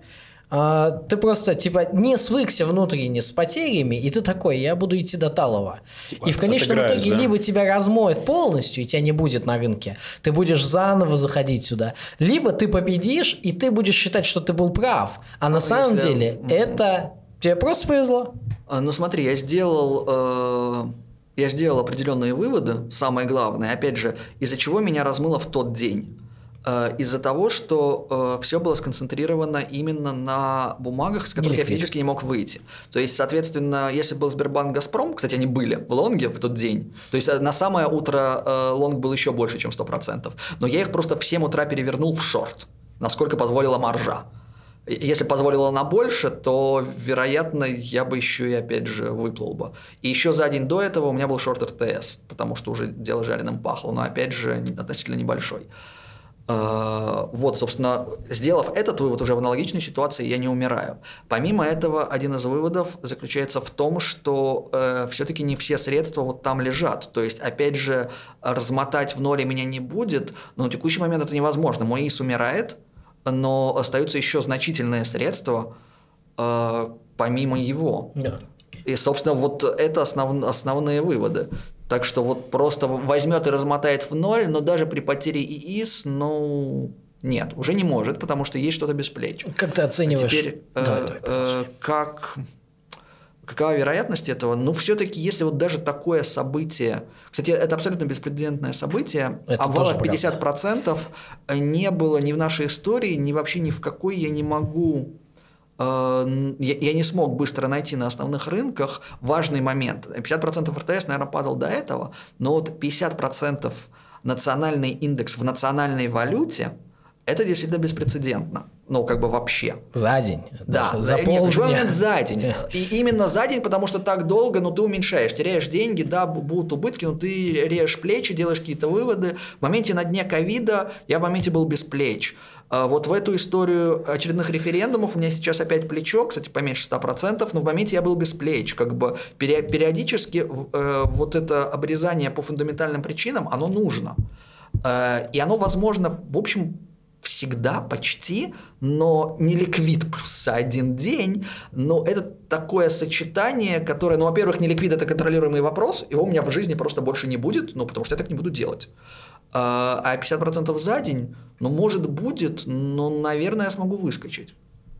а, ты просто типа не свыкся внутренне с потерями, и ты такой, я буду идти до талого. и в конечном итоге да? либо тебя размоет полностью, и тебя не будет на рынке, ты будешь заново заходить сюда, либо ты победишь, и ты будешь считать, что ты был прав, а на самом если- деле Мгм. это тебе просто повезло. А, Ну смотри, я сделал, э, я сделал определенные выводы, самое главное, опять же, из-за чего меня размыло в тот день. Э, из-за того, что все было сконцентрировано именно на бумагах, с которых я физически не мог выйти. То есть, соответственно, если был Сбербанк Газпром, кстати, они были в лонге в тот день, то есть э, на самое утро э, лонг был еще больше, чем 100%, но я их просто в 7 утра перевернул в шорт, насколько позволила маржа. Если позволило на больше, то, вероятно, я бы еще и опять же выплыл бы. И еще за день до этого у меня был шорт РТС, потому что уже дело жареным пахло, но опять же относительно небольшой. Э, Вот, собственно, сделав этот вывод уже в аналогичной ситуации, я не умираю. Помимо этого, один из выводов заключается в том, что все-таки не все средства вот там лежат. То есть, опять же, размотать в ноле меня не будет, но на текущий момент это невозможно. Мой ИС умирает, но остаются еще значительные средства э, помимо его. Да. И, собственно, вот это основ, основные выводы. Так что вот просто возьмет и размотает в ноль, но даже при потере ИИС, ну, нет, уже не может, потому что есть что-то без плеч. Как ты оцениваешь? А теперь, э, давай, э, как, какова вероятность этого? Ну, все-таки, если вот даже такое событие, кстати, это абсолютно беспрецедентное событие, Это обвала тоже в правда. 50% не было ни в нашей истории, ни вообще ни в какой я не могу я, я не смог быстро найти на основных рынках важный момент. 50% РТС, наверное, падал до этого, но вот 50% национальный индекс в национальной валюте это действительно беспрецедентно. Ну, как бы вообще. За день. Да, за за, нет, полдня. момент за день. И именно за день, потому что так долго, но ты уменьшаешь, теряешь деньги, да, бу- будут убытки, но ты режешь плечи, делаешь какие-то выводы. В моменте на дне ковида я в моменте был без плеч. А Вот в эту историю очередных референдумов у меня сейчас опять плечо, кстати, поменьше 100%, но в моменте я был без плеч. Как бы периодически э, вот это обрезание по фундаментальным причинам, оно нужно. Э, И оно возможно, в общем, всегда почти, но не ликвид плюс один день, но это такое сочетание, которое, ну, во-первых, не ликвид это контролируемый вопрос, его у меня в жизни просто больше не будет, ну, потому что я так не буду делать. А а 50% за день, ну, может, будет, но, наверное, я смогу выскочить.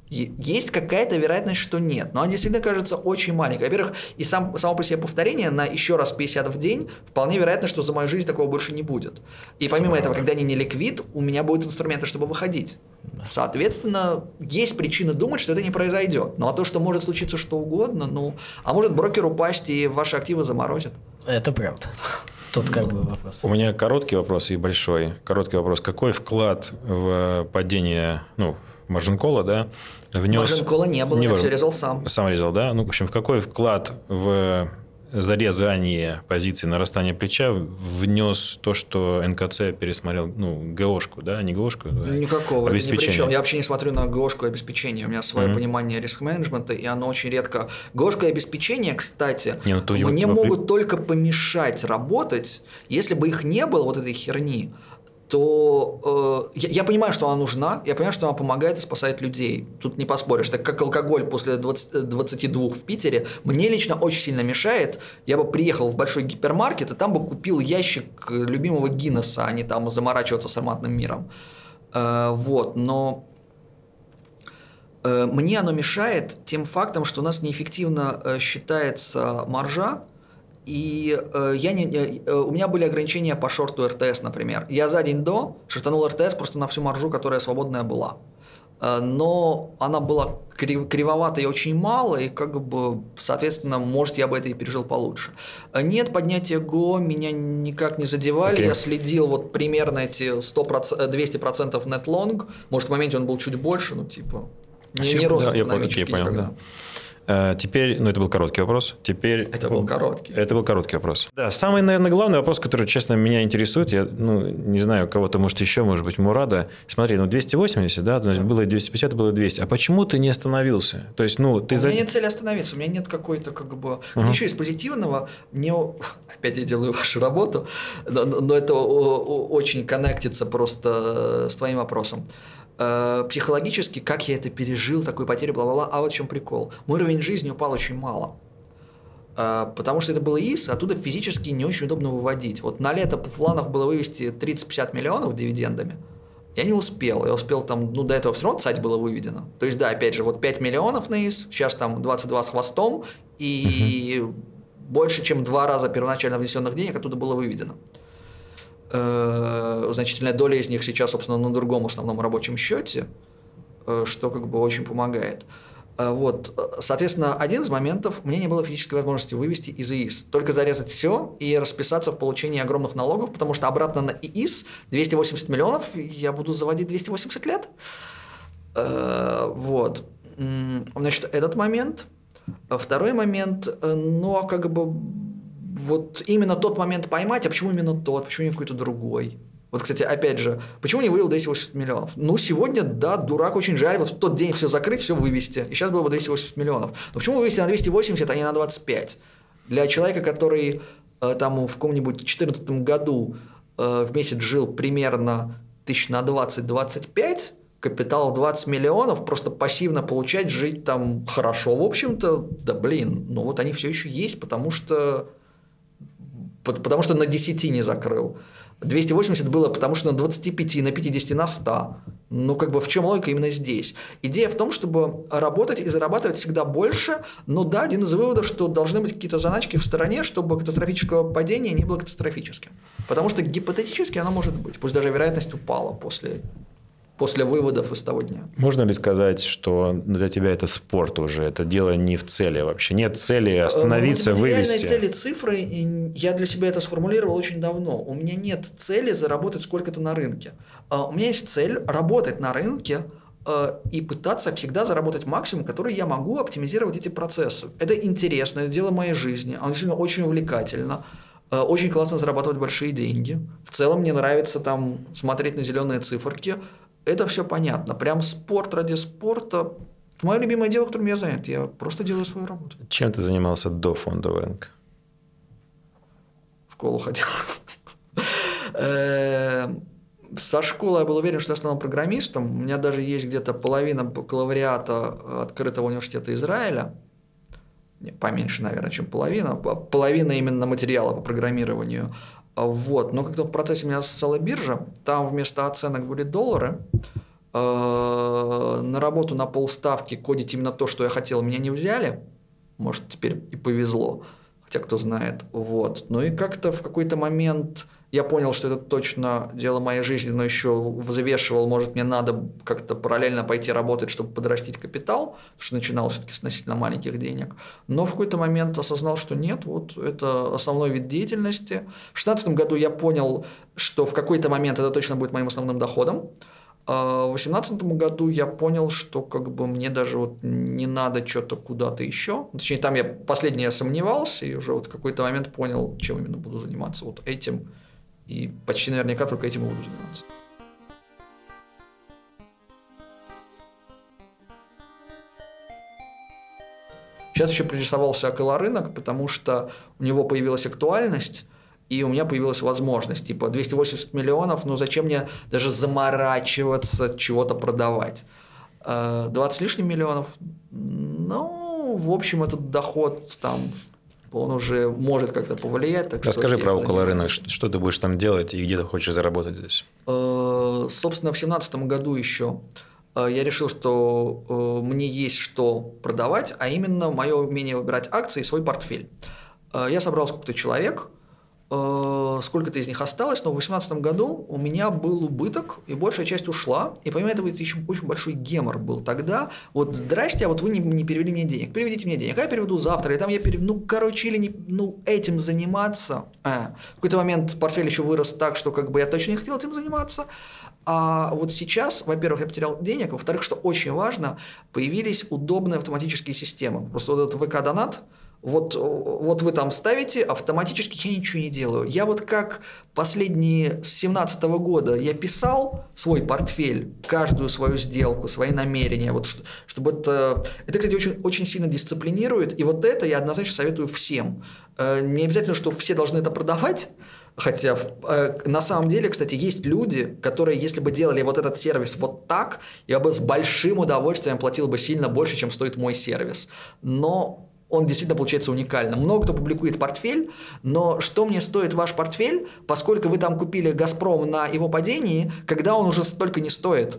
Есть какая-то вероятность, что нет, но она действительно кажется очень маленькой. Во-первых, и сам, само по себе повторение на еще раз 50 в день, вполне вероятно, что за мою жизнь такого больше не будет. И помимо этого, когда они не ликвид, у меня будут инструменты, чтобы выходить. Соответственно, есть причины думать, что это не произойдет. Ну а то, что может случиться что угодно, ну, а может брокер упасть и ваши активы заморозят. Это правда. Тут как бы вопрос. У меня короткий вопрос и большой. Короткий вопрос. Какой вклад в падение, ну, Маржинкола, да, внес... Маржин-кола не было, я было. все резал сам. Сам резал, да? Ну, в общем, в какой вклад в зарезание позиции нарастания плеча внес то, что НКЦ пересмотрел, ну, ГОшку, да, не ГОшку, а Никакого, это ни при чем. Я вообще не смотрю на ГОшку и обеспечение. У меня свое Мгм. понимание риск-менеджмента, и оно очень редко... ГОшка и обеспечение, кстати, Не, ну, то его- мне при- могут только помешать работать. Если бы их не было, вот этой херни, то э, я, я понимаю, что она нужна, я понимаю, что она помогает и спасает людей. Тут не поспоришь. Так как алкоголь после 20, 22 в Питере мне лично очень сильно мешает. Я бы приехал в большой гипермаркет, и там бы купил ящик э, любимого Гиннесса, а не там заморачиваться с ароматным миром. Э, вот, но э, мне оно мешает тем фактом, что у нас неэффективно э, считается маржа, и э, я не, э, у меня были ограничения по шорту РТС, например. Я за день до шортанул РТС просто на всю маржу, которая свободная была. Э, Но она была крив- кривовата и очень мало, и как бы, соответственно, может, я бы это и пережил получше. Э, Нет, поднятие ГО меня никак не задевали. Окей. Я следил вот примерно эти 100%, э, 200% net long. Может, в моменте он был чуть больше, ну, типа, не, не рос Да, я астрономически окей, понял, никогда. да. Э, Теперь, ну это был короткий вопрос. Теперь Это был короткий. Это был короткий вопрос. Да, самый, наверное, главный вопрос, который, честно, меня интересует, я, ну, не знаю, кого-то, может, еще, может быть, Мурада. Смотри, ну, 280, да, значит, было 250, было 200. А почему ты не остановился? То есть, ну, ты у за... меня нет цели остановиться, у меня нет какой-то как бы... Кстати, еще из позитивного, мне... Опять я делаю вашу работу, но, но- это очень коннектится просто с твоим вопросом. Э, Психологически, как я это пережил, такую потерю, бла-бла-бла, а вот в чем прикол. Мой уровень жизни упал очень мало. Э, Потому что это было ИС, оттуда физически не очень удобно выводить. Вот на лето в планах было вывести 30-50 миллионов дивидендами. Я не успел. Я успел там, ну, до этого все равно цать было выведено. То есть, да, опять же, вот 5 миллионов на ИС, сейчас там 22 с хвостом, и больше, чем два раза первоначально внесенных денег оттуда было выведено. Э, Значительная доля из них сейчас, собственно, на другом основном рабочем счете, э, что как бы очень помогает. Э, Вот, соответственно, один из моментов, меня не было физической возможности вывести из ИИС. Только зарезать все и расписаться в получении огромных налогов, потому что обратно на ИИС 280 миллионов я буду заводить 280 лет. Вот. Значит, этот момент. Второй момент, а как бы вот именно тот момент поймать, а почему именно тот, почему не какой-то другой? Вот, кстати, опять же, почему не вывел 280 миллионов? Ну, сегодня, да, дурак, очень жаль, вот в тот день все закрыть, все вывести, и сейчас было бы 280 миллионов. Но почему вывести на 280, а не на 25? Для человека, который э, там в каком-нибудь 2014 году э, в месяц жил примерно тысяч на 20-25, капитал в 20 миллионов, просто пассивно получать, жить там хорошо, в общем-то, да блин, ну вот они все еще есть, потому что, потому что на 10 не закрыл. 280 было потому что на 25, на 50, на 100. Ну, как бы в чем логика именно здесь? Идея в том, чтобы работать и зарабатывать всегда больше, но да, один из выводов, что должны быть какие-то заначки в стороне, чтобы катастрофического падения не было катастрофическим. Потому что гипотетически оно может быть, пусть даже вероятность упала после после выводов из того дня. Можно ли сказать, что для тебя это спорт уже, это дело не в цели вообще? Нет цели э, остановиться, ну, вывести? цели цифры, я для себя это сформулировал очень давно. У меня нет цели заработать сколько-то на рынке. А, у меня есть цель работать на рынке, э, и пытаться всегда заработать максимум, который я могу оптимизировать эти процессы. Это интересно, это дело моей жизни, оно действительно очень увлекательно. Э, очень классно зарабатывать большие деньги. В целом мне нравится там смотреть на зеленые циферки, это все понятно. Прям спорт ради спорта. Мое любимое дело, которым я занят. Я просто делаю свою работу. Чем ты занимался до фондового рынка? В школу ходил. Э, со школы я был уверен, что я стану программистом. У меня даже есть где-то половина бакалавриата открытого университета Израиля. Поменьше, наверное, чем половина. Половина именно материала по программированию. Вот. Но когда в процессе меня ассоциала биржа, там вместо оценок были доллары, э, на работу на полставки кодить именно то, что я хотел, меня не взяли. Может, теперь и повезло, хотя кто знает. Вот. Ну и как-то в какой-то момент я понял, что это точно дело моей жизни, но еще взвешивал, может, мне надо как-то параллельно пойти работать, чтобы подрастить капитал, потому что начинал все-таки с относительно маленьких денег. Но в какой-то момент осознал, что нет, вот это основной вид деятельности. В 2016 году я понял, что в какой-то момент это точно будет моим основным доходом. А в 2018 году я понял, что как бы мне даже вот не надо что-то куда-то еще. Точнее, там я последнее сомневался и уже вот в какой-то момент понял, чем именно буду заниматься вот этим и почти наверняка только этим и буду заниматься. Сейчас еще пририсовался рынок, потому что у него появилась актуальность, и у меня появилась возможность. Типа 280 миллионов, ну зачем мне даже заморачиваться, чего-то продавать? 20 э, с лишним миллионов, ну, в общем, этот доход там он уже может как-то повлиять. Так Расскажи про около рынок, что, что ты будешь там делать и где ты хочешь заработать здесь? Э, собственно, в 2017 году еще э, я решил, что э, мне есть что продавать, а именно мое умение выбирать акции и свой портфель. Я собрал сколько-то человек, сколько-то из них осталось, но в 2018 году у меня был убыток, и большая часть ушла, и помимо этого это еще очень большой гемор был тогда. Вот, здрасте, а вот вы не, не перевели мне денег, переведите мне денег, а я переведу завтра, и там я переведу, ну, короче, или не, ну, этим заниматься. А, в какой-то момент портфель еще вырос так, что как бы я точно не хотел этим заниматься, а вот сейчас, во-первых, я потерял денег, во-вторых, что очень важно, появились удобные автоматические системы. Просто вот этот ВК-донат – вот, вот вы там ставите, автоматически я ничего не делаю. Я вот как последние с 17 года я писал свой портфель, каждую свою сделку, свои намерения, вот чтобы это... Это, кстати, очень, очень сильно дисциплинирует, и вот это я однозначно советую всем. Э, не обязательно, что все должны это продавать, Хотя э, на самом деле, кстати, есть люди, которые, если бы делали вот этот сервис вот так, я бы с большим удовольствием платил бы сильно больше, чем стоит мой сервис. Но он действительно получается уникальным. Много кто публикует портфель, но что мне стоит ваш портфель, поскольку вы там купили «Газпром» на его падении, когда он уже столько не стоит?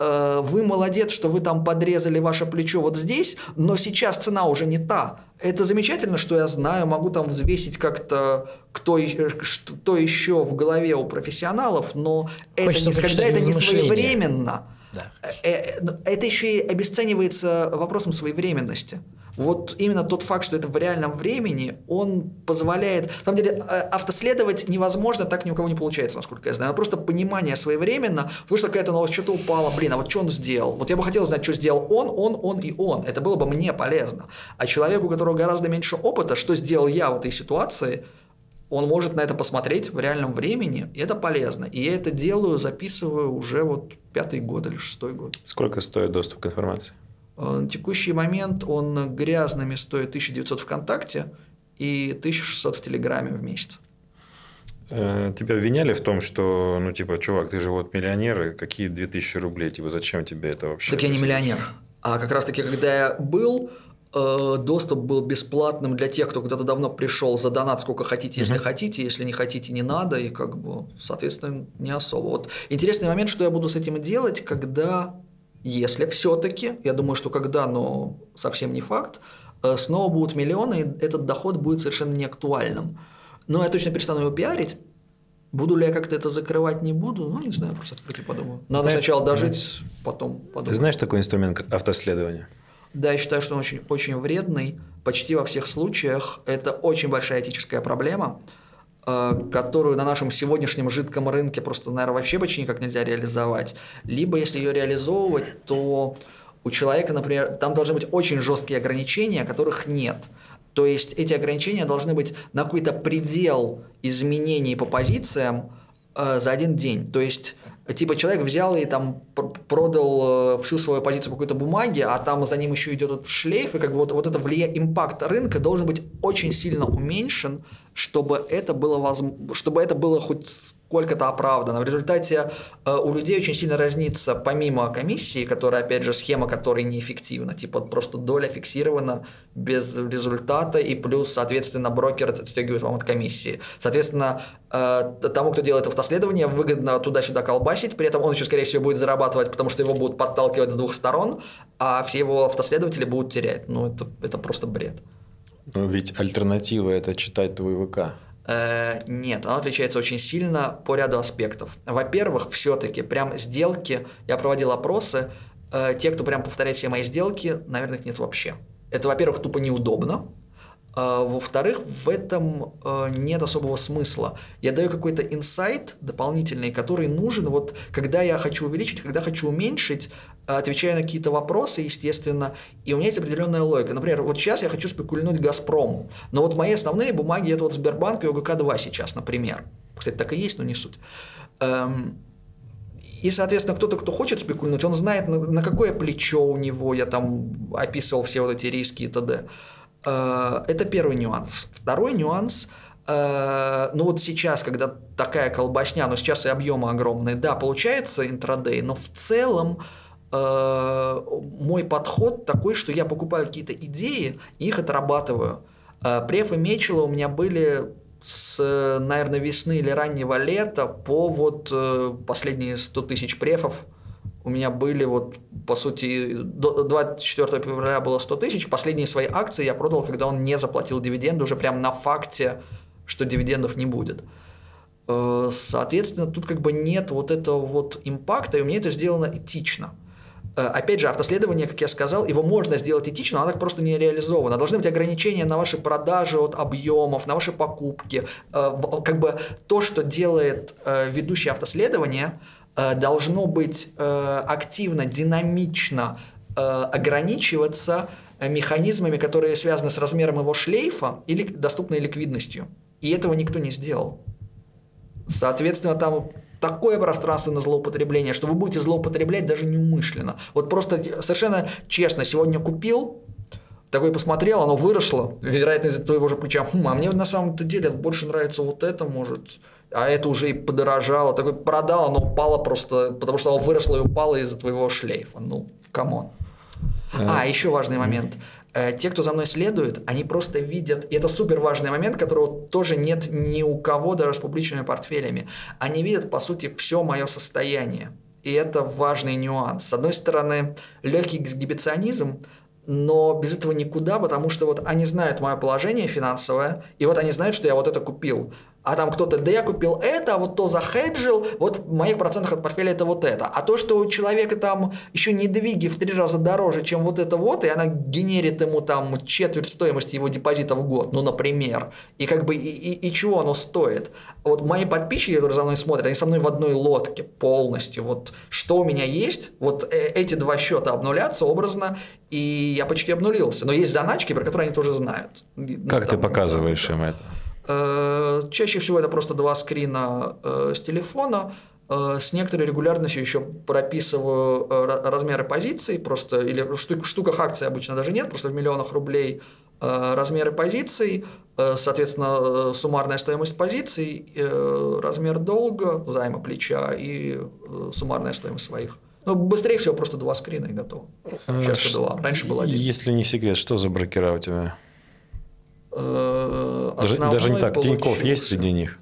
Э, вы молодец, что вы там подрезали ваше плечо вот здесь, но сейчас цена уже не та. Это замечательно, что я знаю, могу там взвесить как-то, кто, что еще в голове у профессионалов, но Хочется это никогда это не своевременно. Да. Э, э, это еще и обесценивается вопросом своевременности. Вот именно тот факт, что это в реальном времени, он позволяет... На самом деле, э, автоследовать невозможно, так ни у кого не получается, насколько я знаю. Просто понимание своевременно, вышла какая-то новость, что-то упало, блин, а вот что он сделал? Вот я бы хотел знать, что сделал он, он, он и он. Это было бы мне полезно. А человеку, у которого гораздо меньше опыта, что сделал я в этой ситуации, он может на это посмотреть в реальном времени, и это полезно. И я это делаю, записываю уже вот пятый год или шестой год. Сколько стоит доступ к информации? Э, на текущий момент он грязными стоит 1900 ВКонтакте и 1600 в Телеграме в месяц. Э, тебя обвиняли в том, что, ну, типа, чувак, ты же вот миллионер, и какие 2000 рублей, типа, зачем тебе это вообще? Так я не миллионер. А как раз-таки, когда я был, э, доступ был бесплатным для тех, кто когда-то давно пришел за донат сколько хотите, если хотите, если не хотите, не надо, и как бы, соответственно, не особо. Вот интересный момент, что я буду с этим делать, когда, если все-таки, я думаю, что когда, но совсем не факт, э, снова будут миллионы, и этот доход будет совершенно неактуальным. Но я точно перестану его пиарить. Буду ли я как-то это закрывать, не буду, ну, не знаю, просто открытие подумаю. Надо Знаешь- сначала дожить, потом Ты подумать. знаешь такой инструмент, как автоследование? Да, я считаю, что он очень, очень вредный. Почти во всех случаях это очень большая этическая проблема, которую на нашем сегодняшнем жидком рынке просто, наверное, вообще почти никак нельзя реализовать. Либо, если ее реализовывать, то у человека, например, там должны быть очень жесткие ограничения, которых нет. То есть эти ограничения должны быть на какой-то предел изменений по позициям э, за один день. То есть типа человек взял и там пр- продал э, всю свою позицию по какой-то бумаге, а там за ним еще идет этот шлейф, и как бы вот, вот это влия... импакт рынка должен быть очень сильно уменьшен, чтобы это было возм- чтобы это было хоть сколько-то оправдано. В результате э, у людей очень сильно разнится, помимо комиссии, которая, опять же, схема которой неэффективна, типа просто доля фиксирована без результата, и плюс, соответственно, брокер отстегивает вам от комиссии. Соответственно, э, тому, кто делает автоследование, выгодно туда-сюда колбасить, при этом он еще, скорее всего, будет зарабатывать, потому что его будут подталкивать с двух сторон, а все его автоследователи будут терять. Ну, это, это просто бред. Ну, ведь альтернатива – это читать твой ВК. Э, Нет, оно отличается очень сильно по ряду аспектов. Во-первых, все-таки прям сделки, я проводил опросы, э, те, кто прям повторяет все мои сделки, наверное, их нет вообще. Это, во-первых, тупо неудобно. А, Во-вторых, в этом э, нет особого смысла. Я даю какой-то инсайт дополнительный, который нужен, вот когда я хочу увеличить, когда хочу уменьшить, э, отвечаю на какие-то вопросы, естественно, и у меня есть определенная логика. Например, вот сейчас я хочу спекульнуть Газпрому, но вот мои основные бумаги это вот Сбербанк и ОГК-2 сейчас, например. Кстати, так и есть, но не суть. Эм, и, соответственно, кто-то, кто хочет спекульнуть, он знает, на, на какое плечо у него, я там описывал все вот эти риски и т.д. Э, Это первый нюанс. Второй нюанс, э, ну вот сейчас, когда такая колбасня, но сейчас и объемы огромные, да, получается интрадей, но в целом э, мой подход такой, что я покупаю какие-то идеи и их отрабатываю. Э, Преф и Мечела у меня были с, наверное, весны или раннего лета по вот э, последние 100 тысяч префов у меня были вот, по сути, до 24 февраля было 100 тысяч. Последние свои акции я продал, когда он не заплатил дивиденды, уже прям на факте, что дивидендов не будет. Э, Соответственно, тут как бы нет вот этого вот импакта, и у меня это сделано этично. Э, Опять же, автоследование, как я сказал, его можно сделать этично, но оно так просто не реализовано. Должны быть ограничения на ваши продажи от объемов, на ваши покупки. Э, Как бы то, что делает э, ведущий автоследование, должно быть активно, динамично ограничиваться механизмами, которые связаны с размером его шлейфа или доступной ликвидностью. И этого никто не сделал. Соответственно, там такое пространство на злоупотребление, что вы будете злоупотреблять даже неумышленно. Вот просто совершенно честно, сегодня купил, такой посмотрел, оно выросло, вероятно, из-за твоего же плеча. Хм, а мне на самом-то деле больше нравится вот это, может, а это уже и подорожало. Такой продал, оно упало просто, потому что оно выросло и упало из-за твоего шлейфа. Ну, come on. А, еще важный момент. Э, Те, кто за мной следует, они просто видят, и это супер важный момент, которого тоже нет ни у кого даже с публичными портфелями. Они видят, по сути, все мое состояние. И это важный нюанс. С одной стороны, легкий эксгибиционизм, но без этого никуда, потому что вот они знают мое положение финансовое, и вот они знают, что я вот это купил. А там кто-то, да я купил это, а вот то захеджил, вот в моих процентах от портфеля это вот это. А то, что у человека там еще недвиги в три раза дороже, чем вот это вот, и она генерит ему там четверть стоимости его депозита в год, ну, например. И как бы, и, и- и чего оно стоит? Вот мои подписчики, которые за мной смотрят, они со мной в одной лодке полностью. Вот что у меня есть, вот э- эти два счета обнулятся образно, и я почти обнулился. Но есть заначки, про которые они тоже знают. Ну, Как ты там, показываешь им это? Э, Чаще всего это просто два скрина э, с телефона. Э, С некоторой регулярностью еще прописываю ра- размеры позиций, просто или в шту- в штуках акций обычно даже нет, просто в миллионах рублей. размеры позиций, соответственно, суммарная стоимость позиций, размер долга, займа плеча и суммарная стоимость своих. Ну, быстрее всего просто два скрина и готово. Сейчас Ш- два. Раньше был один. Если не секрет, что за брокера у тебя? Э, Даже, даже не так. Тиньков есть среди них?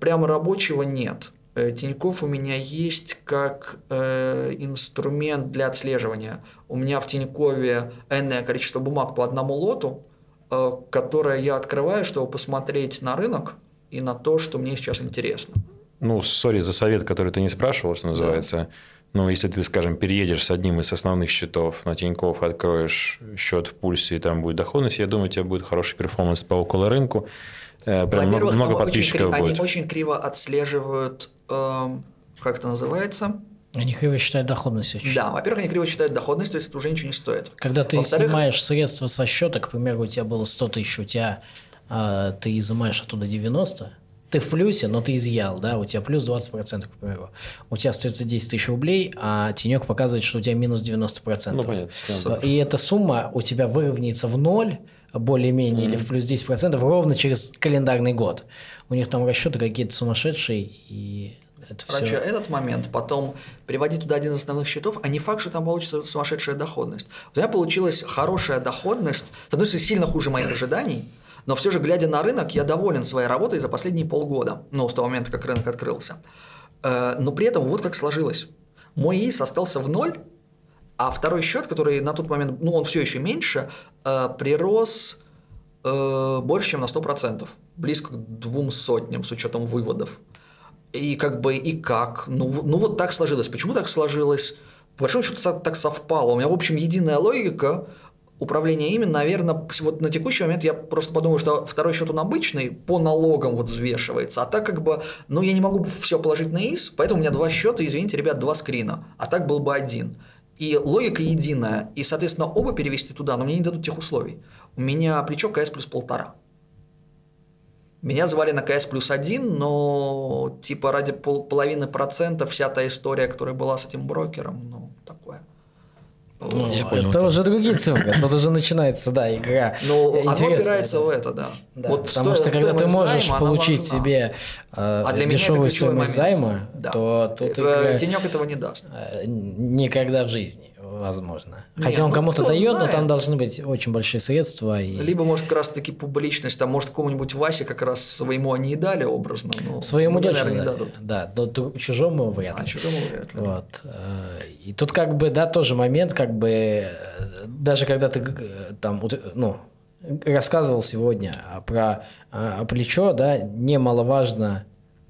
Прямо рабочего нет. Э, Тиньков у меня есть как э, инструмент для отслеживания. У меня в Тинькове энное количество бумаг по одному лоту, э, которое я открываю, чтобы посмотреть на рынок и на то, что мне сейчас интересно. Ну, сори за совет, который ты не спрашивал, что называется. Но если ты, скажем, переедешь с одним из основных счетов на Тинькофф, откроешь счет в пульсе, и там будет доходность, я думаю, у тебя будет хороший перформанс по около рынку. Э, Прям много, Во-первых, много очень подписчиков кри- будет. Они очень криво отслеживают, эм, как это называется? Они криво считают доходность очень. Да, во-первых, они криво считают доходность, то есть это уже ничего не стоит. Когда ты Во-вторых- снимаешь средства со счета, к примеру, у тебя было 100 тысяч, у тебя а, ты изымаешь оттуда 90, ты в плюсе, но ты изъял, да, у тебя плюс 20%, к примеру. У тебя остается 10 тысяч рублей, а тенек показывает, что у тебя минус 90%. Ну, понятно. снял. И эта сумма у тебя выровняется в ноль, более-менее, или в плюс 10% ровно через календарный год. У них там расчеты какие-то сумасшедшие, и это Короче, все... этот момент, потом приводить туда один из основных счетов, а не факт, что там получится сумасшедшая доходность. У меня получилась хорошая доходность, с одной стороны, сильно хуже моих ожиданий, но все же, глядя на рынок, я доволен своей работой за последние полгода, ну, с того момента, как рынок открылся. Э, Но при этом вот как сложилось. Мой ИИС остался в ноль, а второй счет, который на тот момент, ну, он все еще меньше, э, прирос э, больше, чем на 100%. Близко к двум сотням с учетом выводов. И как бы, и как? Ну, ну вот так сложилось. Почему так сложилось? По большому счету так совпало. У меня, в общем, единая логика управления ими, наверное, вот на текущий момент я просто подумал, что второй счет он обычный, по налогам вот взвешивается, а так как бы, ну, я не могу все положить на ИС, поэтому у меня два счета, извините, ребят, два скрина, а так был бы один. И логика единая, и, соответственно, оба перевести туда, но мне не дадут тех условий. У меня плечо КС плюс полтора. Меня звали на КС плюс один, но типа ради пол- половины процента вся та история, которая была с этим брокером, ну, такое. Ну, Я понял. это уже другие цифры, тут уже начинается, да, игра. Но оно опирается да. в это, да. Да, Вот потому сто- что когда ты стоимость можешь займа, получить себе э, А для дешевую стоимость момент. займа, Да. то тут Э, игра, Тенек этого не даст. э, никогда в жизни возможно. Не, Хотя он ну, кому-то дает, но знает. там должны быть очень большие средства. И... Либо, может, как раз-таки публичность, там, может, какому-нибудь Васе как раз своему они и дали образно, но Своему точно наверное, не дадут. Да, но ту- чужому вряд ли. А чужому вряд ли. Вот. э, И тут как бы, да, тоже момент, как бы, э, даже когда ты э, там, ну, рассказывал сегодня а, про а, плечо, да, немаловажно,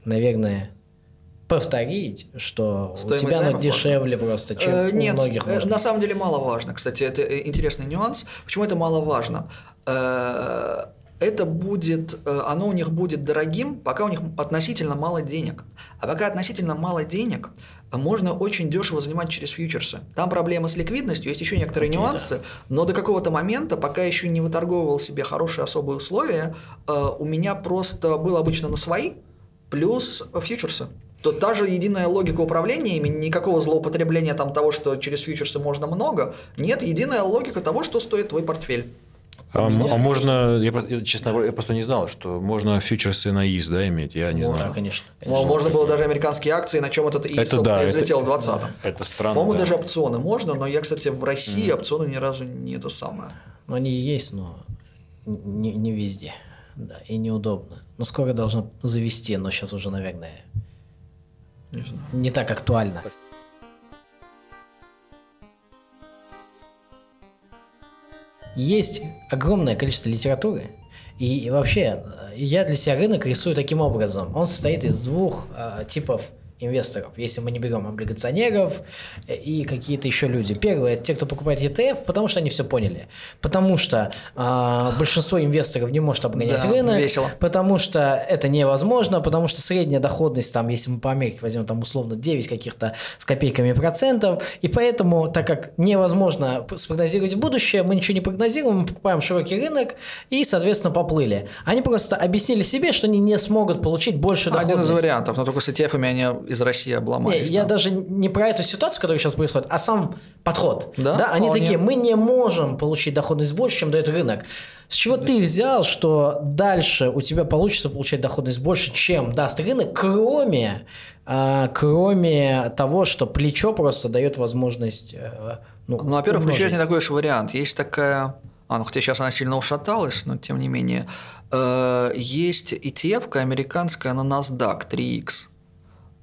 наверное, повторить, что Стоимость у тебя займов дешевле просто, чем Э, у Нет, многих. э, может на самом деле маловажно. Кстати, это э, интересный нюанс. Почему это маловажно? Э, Это будет, э, оно у них будет дорогим, пока у них относительно мало денег. А пока относительно мало денег, можно очень дешево занимать через фьючерсы. Там проблема с ликвидностью, есть еще некоторые Окей, нюансы, но до какого-то момента, пока еще не выторговывал себе хорошие особые условия, у меня просто было обычно на свои, плюс фьючерсы. То та же единая логика управления ими, никакого злоупотребления там того, что через фьючерсы можно много, нет, единая логика того, что стоит твой портфель. А, а можно, я, честно говоря, я просто не знал, что можно фьючерсы на ИС, да, иметь, я не Можно. знал. Да, конечно. Мо- Можно было даже американские акции, на чем этот и, Это собственно, да, и это- взлетел в 20 Это странно. По-моему, да. даже опционы можно, но я, кстати, в России опционы ни разу не это самое. Ну, они и есть, но не, не везде. Да, и неудобно. Но скоро должно завести, но сейчас уже, наверное, Не так актуально. Есть огромное количество литературы, и, и вообще э, я для себя рынок рисую таким образом. Он состоит из двух э, типов инвесторов, если мы не берем облигационеров э, и какие-то еще люди. Первые это те, кто покупает ETF, потому что они все поняли. Потому что а, большинство инвесторов не может обгонять Да, рынок. весело. Потому что это невозможно, потому что средняя доходность, там, если мы по Америке возьмем, там условно 9 каких-то с копейками процентов, и поэтому, так как невозможно спрогнозировать будущее, мы ничего не прогнозируем, мы покупаем широкий рынок и, соответственно, поплыли. Они просто объяснили себе, что они не смогут получить больше Один из доходности. вариантов, но только с ETF они из России Не, обломались. я да. даже не про эту ситуацию, которая сейчас происходит, а сам подход. Да, они вполне. такие, мы не можем получить доходность больше, чем дает рынок. С чего ты взял, что дальше у тебя получится получать доходность больше, чем даст рынок, кроме, а, кроме того, что плечо просто дает возможность э, ну, Ну, во-первых, плечо не такой уж вариант. Есть такая... А, ну, хотя сейчас она сильно ушаталась, но тем не менее. Э, Есть ETF американская на NASDAQ 3X.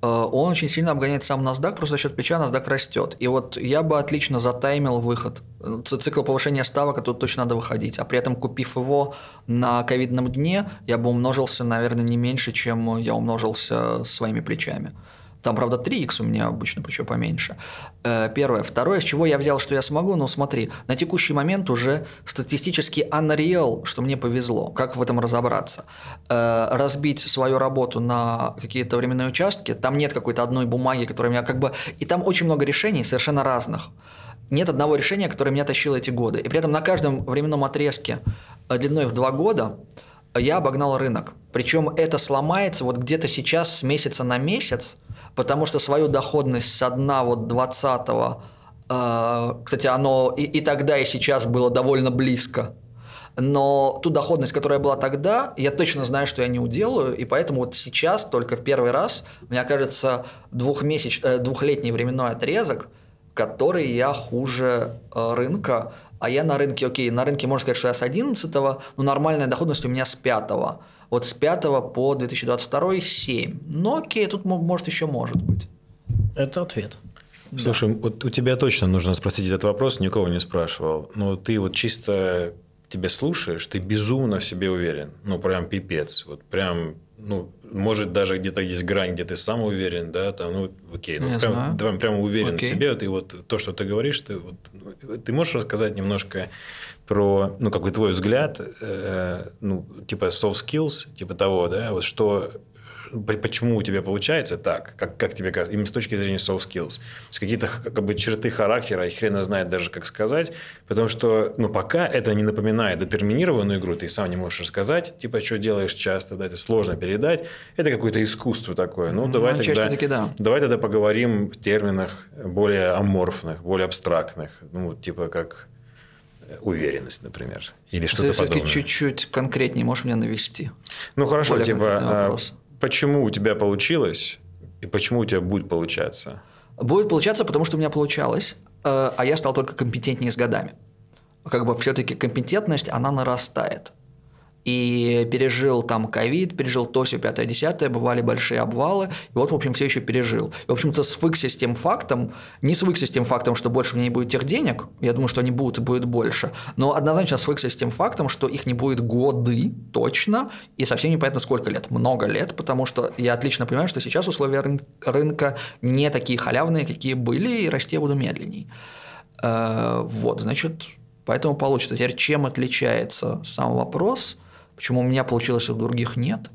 Э, Он очень сильно обгоняет сам NASDAQ, просто за счет плеча NASDAQ растет. И вот я бы отлично затаймил выход. Цикл повышения ставок, а тут точно надо выходить. А при этом, купив его на ковидном дне, я бы умножился, наверное, не меньше, чем я умножился своими плечами. Там, правда, 3х у меня обычно, плечо поменьше. Э, Первое. Второе, с чего я взял, что я смогу, ну смотри, на текущий момент уже статистически unreal, что мне повезло. Как в этом разобраться? Э, Разбить свою работу на какие-то временные участки, там нет какой-то одной бумаги, которая меня как бы... И там очень много решений совершенно разных. Нет одного решения, которое меня тащило эти годы. И при этом на каждом временном отрезке э, длиной в два года я обогнал рынок. Причем это сломается вот где-то сейчас с месяца на месяц, потому что свою доходность с дна вот 20 кстати, оно и, и тогда, и сейчас было довольно близко. Но ту доходность, которая была тогда, я точно знаю, что я не уделаю, и поэтому вот сейчас, только в первый раз, мне кажется, двухмесяч, э, двухлетний временной отрезок, который я хуже э, рынка, а я на рынке, окей, на рынке можно сказать, что я с 11 но нормальная доходность у меня с 5 Вот с 5 по 2022 7. Но окей, тут мо- может еще может быть. Это ответ. Слушай, вот у тебя точно нужно спросить этот вопрос, никого не спрашивал. Но ты вот чисто тебя слушаешь, ты безумно в себе уверен. Ну, прям пипец. Вот прям, ну, может, даже где-то есть грань, где ты сам уверен, да, там, ну, окей, ну, Я прям, знаю. прям, прям уверен Окей. в себе. Ты вот то, что ты говоришь, ты, вот, ну, ты можешь рассказать немножко про, ну, какой твой взгляд, э, ну, типа soft skills, типа того, да, вот что почему у тебя получается так, как, как тебе кажется, именно с точки зрения soft skills. То есть какие-то как бы, черты характера, и хрен его знает даже, как сказать, потому что ну, пока это не напоминает детерминированную игру, ты сам не можешь рассказать, типа, что делаешь часто, да, это сложно передать, это какое-то искусство такое. Ну, Ну, давай отчасти тогда, таки да. давай тогда поговорим в терминах более аморфных, более абстрактных, ну, типа как уверенность, например, или что-то Все-таки подобное. чуть-чуть конкретнее можешь меня навести. Ну хорошо, Более типа, а, почему у тебя получилось и почему у тебя будет получаться? Будет получаться, потому что у меня получалось, э, а я стал только компетентнее с годами. Как бы все-таки компетентность, она нарастает. И пережил там ковид, пережил то, все пятое, десятое, бывали большие обвалы, и вот, в общем, все еще пережил. И, в общем-то, свыкся с тем фактом, не свыкся с тем фактом, что больше меня не будет тех денег, я думаю, что они будут и будет больше, но однозначно свыкся с тем фактом, что их не будет годы точно, и совсем непонятно сколько лет, много лет, потому что я отлично понимаю, что сейчас условия рын- рынка не такие халявные, какие были, и расти я буду медленней. Э, Вот, значит, поэтому получится. Теперь чем отличается сам вопрос, почему у меня получилось, а у других нет?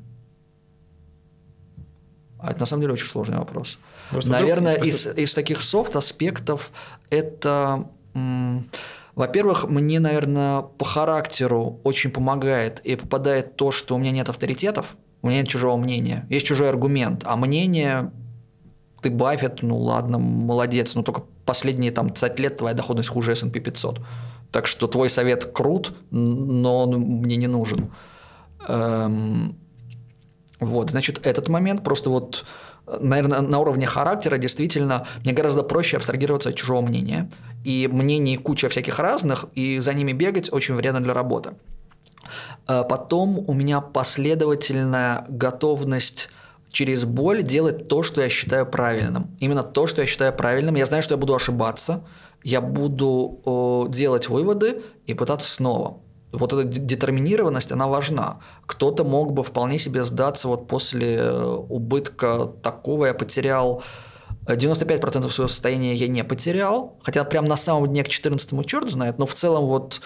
А это на самом деле очень сложный вопрос. Просто Наверное, вдруг- из, из таких софт-аспектов это, во-первых, мне, наверное, по характеру очень помогает и попадает то, что у меня нет авторитетов, у меня нет чужого мнения. Есть чужой аргумент, а мнение ты Баффет, ну ладно, молодец, но только последние там 20 лет твоя доходность хуже S&P 500. Так что твой совет крут, но он мне не нужен. Эм, вот, значит, этот момент просто вот, наверное, на уровне характера действительно мне гораздо проще абстрагироваться от чужого мнения. И мнений куча всяких разных, и за ними бегать очень вредно для работы. Э, Потом у меня последовательная готовность через боль делать то, что я считаю правильным. Именно то, что я считаю правильным. Я знаю, что я буду ошибаться, я буду делать выводы и пытаться снова. Вот эта де- детерминированность, она важна. Кто-то мог бы вполне себе сдаться вот после э, убытка такого я потерял э, 95% своего состояния я не потерял, хотя прям на самом дне к 14 черт знает, но в целом вот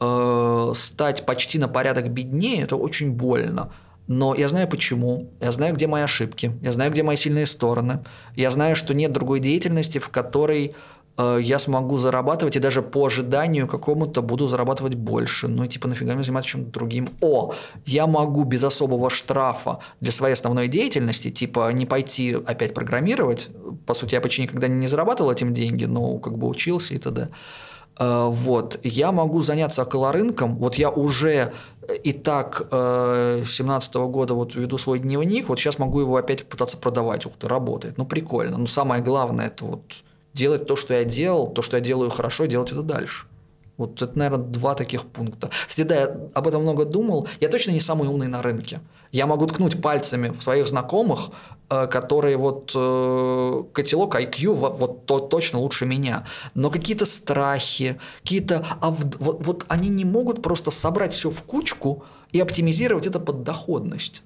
э, стать почти на порядок беднее, это очень больно. Но я знаю почему, я знаю, где мои ошибки, я знаю, где мои сильные стороны, я знаю, что нет другой деятельности, в которой э, я смогу зарабатывать и даже по ожиданию какому-то буду зарабатывать больше. Ну и типа нафига мне заниматься чем-то другим. О, я могу без особого штрафа для своей основной деятельности, типа не пойти опять программировать. По сути, я почти никогда не зарабатывал этим деньги, но как бы учился и т.д. Э, вот, я могу заняться околорынком, вот я уже и так э, 17 года вот веду свой дневник, вот сейчас могу его опять пытаться продавать, ух ты, работает, ну прикольно, но самое главное это вот делать то, что я делал, то, что я делаю хорошо, делать это дальше. Вот это, наверное, два таких пункта. Кстати, да, я об этом много думал. Я точно не самый умный на рынке. Я могу ткнуть пальцами в своих знакомых, э, которые вот э, котелок IQ вот то, точно лучше меня. Но какие-то страхи, какие-то... А вот, вот они не могут просто собрать все в кучку и оптимизировать это под доходность.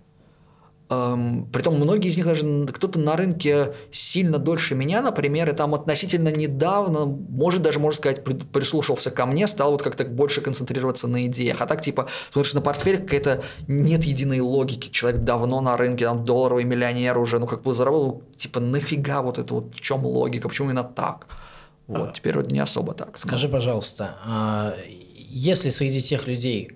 Эм, притом многие из них даже кто-то на рынке сильно дольше меня, например, и там относительно недавно, может даже, можно сказать, прислушался ко мне, стал вот как-то больше концентрироваться на идеях. А так, типа, смотришь на портфель, какая-то нет единой логики. Человек давно на рынке, там, долларовый миллионер уже, ну, как бы заработал, типа, нафига вот это вот, в чем логика, почему именно так? Вот, а, теперь вот не особо так. Скажи, пожалуйста, а если среди тех людей,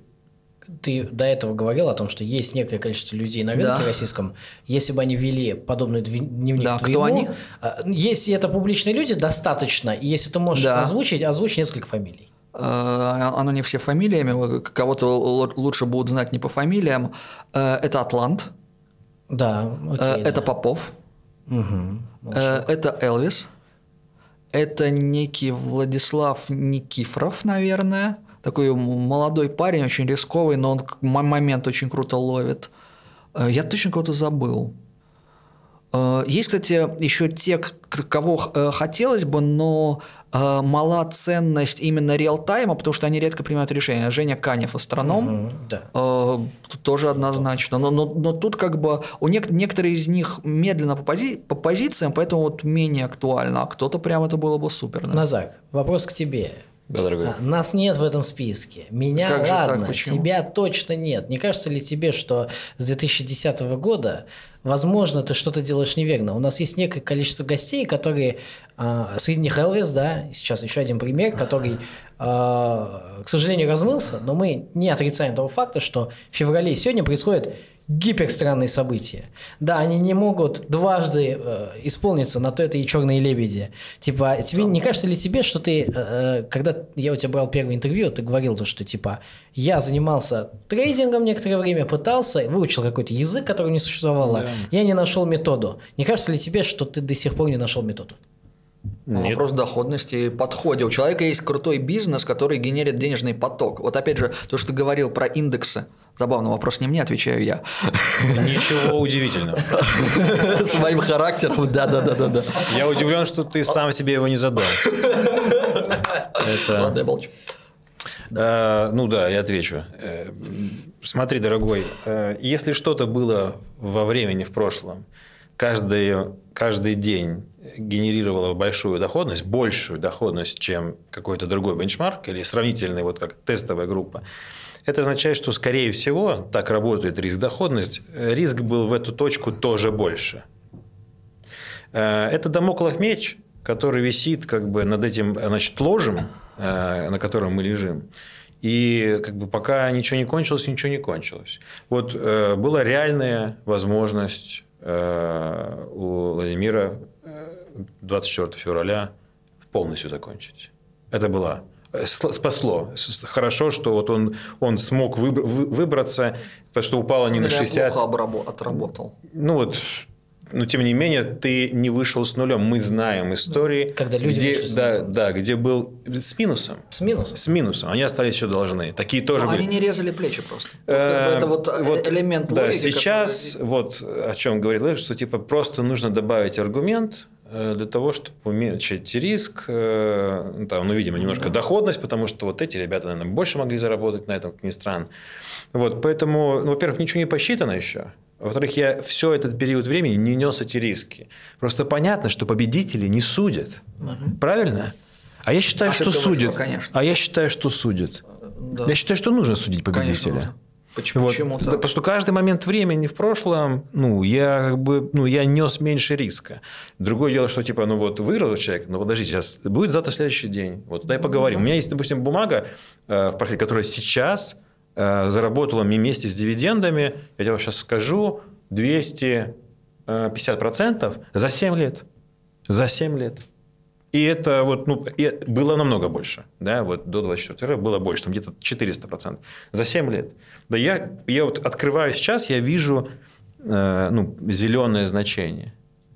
ты до этого говорил о том, что есть некое количество людей на рынке да. российском. Если бы они вели подобный дневник да, твоему, кто они? А, если это публичные люди, достаточно. И если ты можешь да. озвучить, озвучь несколько фамилий. Э, оно не все фамилиями, кого-то лучше будут знать не по фамилиям. Э, это Атлант. Да, окей, Это да. Попов. Угу, это Элвис. Это некий Владислав Никифоров, наверное такой молодой парень, очень рисковый, но он момент очень круто ловит. Э, я точно кого-то забыл. Э, есть, кстати, еще те, кого э, хотелось бы, но мала ценность именно реал-тайма, потому что они редко принимают решения. Женя Канев, астроном, угу, да. тоже однозначно. Но, но, но тут как бы у нек- некоторые из них медленно по, пози- по позициям, поэтому вот менее актуально, а кто-то прям это было бы супер. Да? Назак, вопрос к тебе. Да, дорогой. А, нас нет в этом списке. Меня как ладно, так, тебя точно нет. Не кажется ли тебе, что с 2010 года, возможно, ты что-то делаешь неверно? У нас есть некое количество гостей, которые, э, среди них Элвис, да, сейчас еще один пример, который, э, к сожалению, размылся, но мы не отрицаем того факта, что в феврале сегодня происходит гиперстранные события. Да, они не могут дважды э, исполниться на то это и черные лебеди. Типа, тебе не кажется ли тебе, что ты, э, э, когда я у тебя брал первое интервью, ты говорил то, что типа я занимался трейдингом некоторое время, пытался, выучил какой-то язык, который не существовало, да. я не нашел методу. Не кажется ли тебе, что ты до сих пор не нашел методу? Нет. Вопрос доходности и подходе. У человека есть крутой бизнес, который генерит денежный поток. Вот опять же, то, что ты говорил про индексы. Забавный вопрос не мне, отвечаю я. Ничего удивительного. С моим характером, да-да-да-да. Я удивлен, что ты сам себе его не задал. Это... Ладно, я молчу. А, ну да, я отвечу. Э, смотри, дорогой, э, если что-то было во времени в прошлом, каждый, каждый день генерировало большую доходность, большую доходность, чем какой-то другой бенчмарк или сравнительный, вот как тестовая группа, это означает, что, скорее всего, так работает риск-доходность, риск был в эту точку тоже больше. Э, это домоклов меч, который висит как бы над этим значит, ложем, э, на котором мы лежим. И как бы пока ничего не кончилось, ничего не кончилось. Вот э, была реальная возможность у Владимира 24 февраля полностью закончить. Это была спасло. Хорошо, что вот он, он смог выбраться, потому что упало не на 60. плохо отработал. Ну вот, но тем не менее ты не вышел с нулем. Мы знаем истории, Когда люди где, да, да, где был с минусом. С минусом. С минусом. Они остались все должны. Такие тоже. Но были. они не резали плечи просто. это вот, вот элемент да, логики. Сейчас который... вот о чем говорит Лэш, что типа просто нужно добавить аргумент, Э, для того, чтобы уменьшить риск, э, ну, там, ну, видимо, немножко доходность, потому что вот эти ребята, наверное, больше могли заработать на этом, как ни странно. Вот, поэтому, ну, во-первых, ничего не посчитано еще. Во-вторых, я все этот период времени не нес эти риски. Просто понятно, что победители не судят. Угу. Правильно? А я считаю, а что судят. Конечно. А я считаю, что судят. Да. Я считаю, что нужно судить победителя. Конечно, нужно. Почему, Вот. почему так? Потому что каждый момент времени в прошлом, ну, я как бы, ну, я нес меньше риска. Другое дело, что типа, ну вот выиграл человек, ну подожди, сейчас будет завтра следующий день. Вот дай поговорим. У меня есть, допустим, бумага э, в портфеле, которая сейчас э, заработала мне вместе с дивидендами, я тебе сейчас скажу, 250% за 7 лет. За 7 лет. И это вот, ну, и было намного больше. Да, вот до 24 было больше, там где-то 400%. За 7 лет. Да я, я вот открываю сейчас, я вижу э, ну, зеленое значение.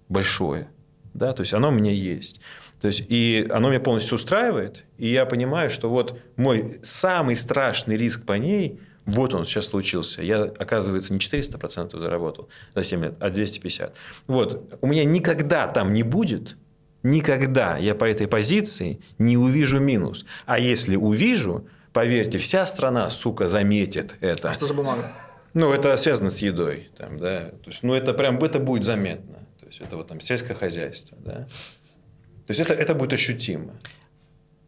Большое. Да, то есть оно у меня есть. То есть, и оно меня полностью устраивает, и я понимаю, что вот мой самый страшный риск по ней, вот он сейчас случился. Я, оказывается, не 400% заработал за 7 лет, а 250. Вот. У меня никогда там не будет, никогда я по этой позиции не увижу минус. А если увижу, поверьте, вся страна, сука, заметит это. А что за бумага? Ну, это связано с едой. Там, да? То есть, ну, это прям это будет заметно. То есть, это вот там сельское хозяйство. Да? То есть, это, это будет ощутимо.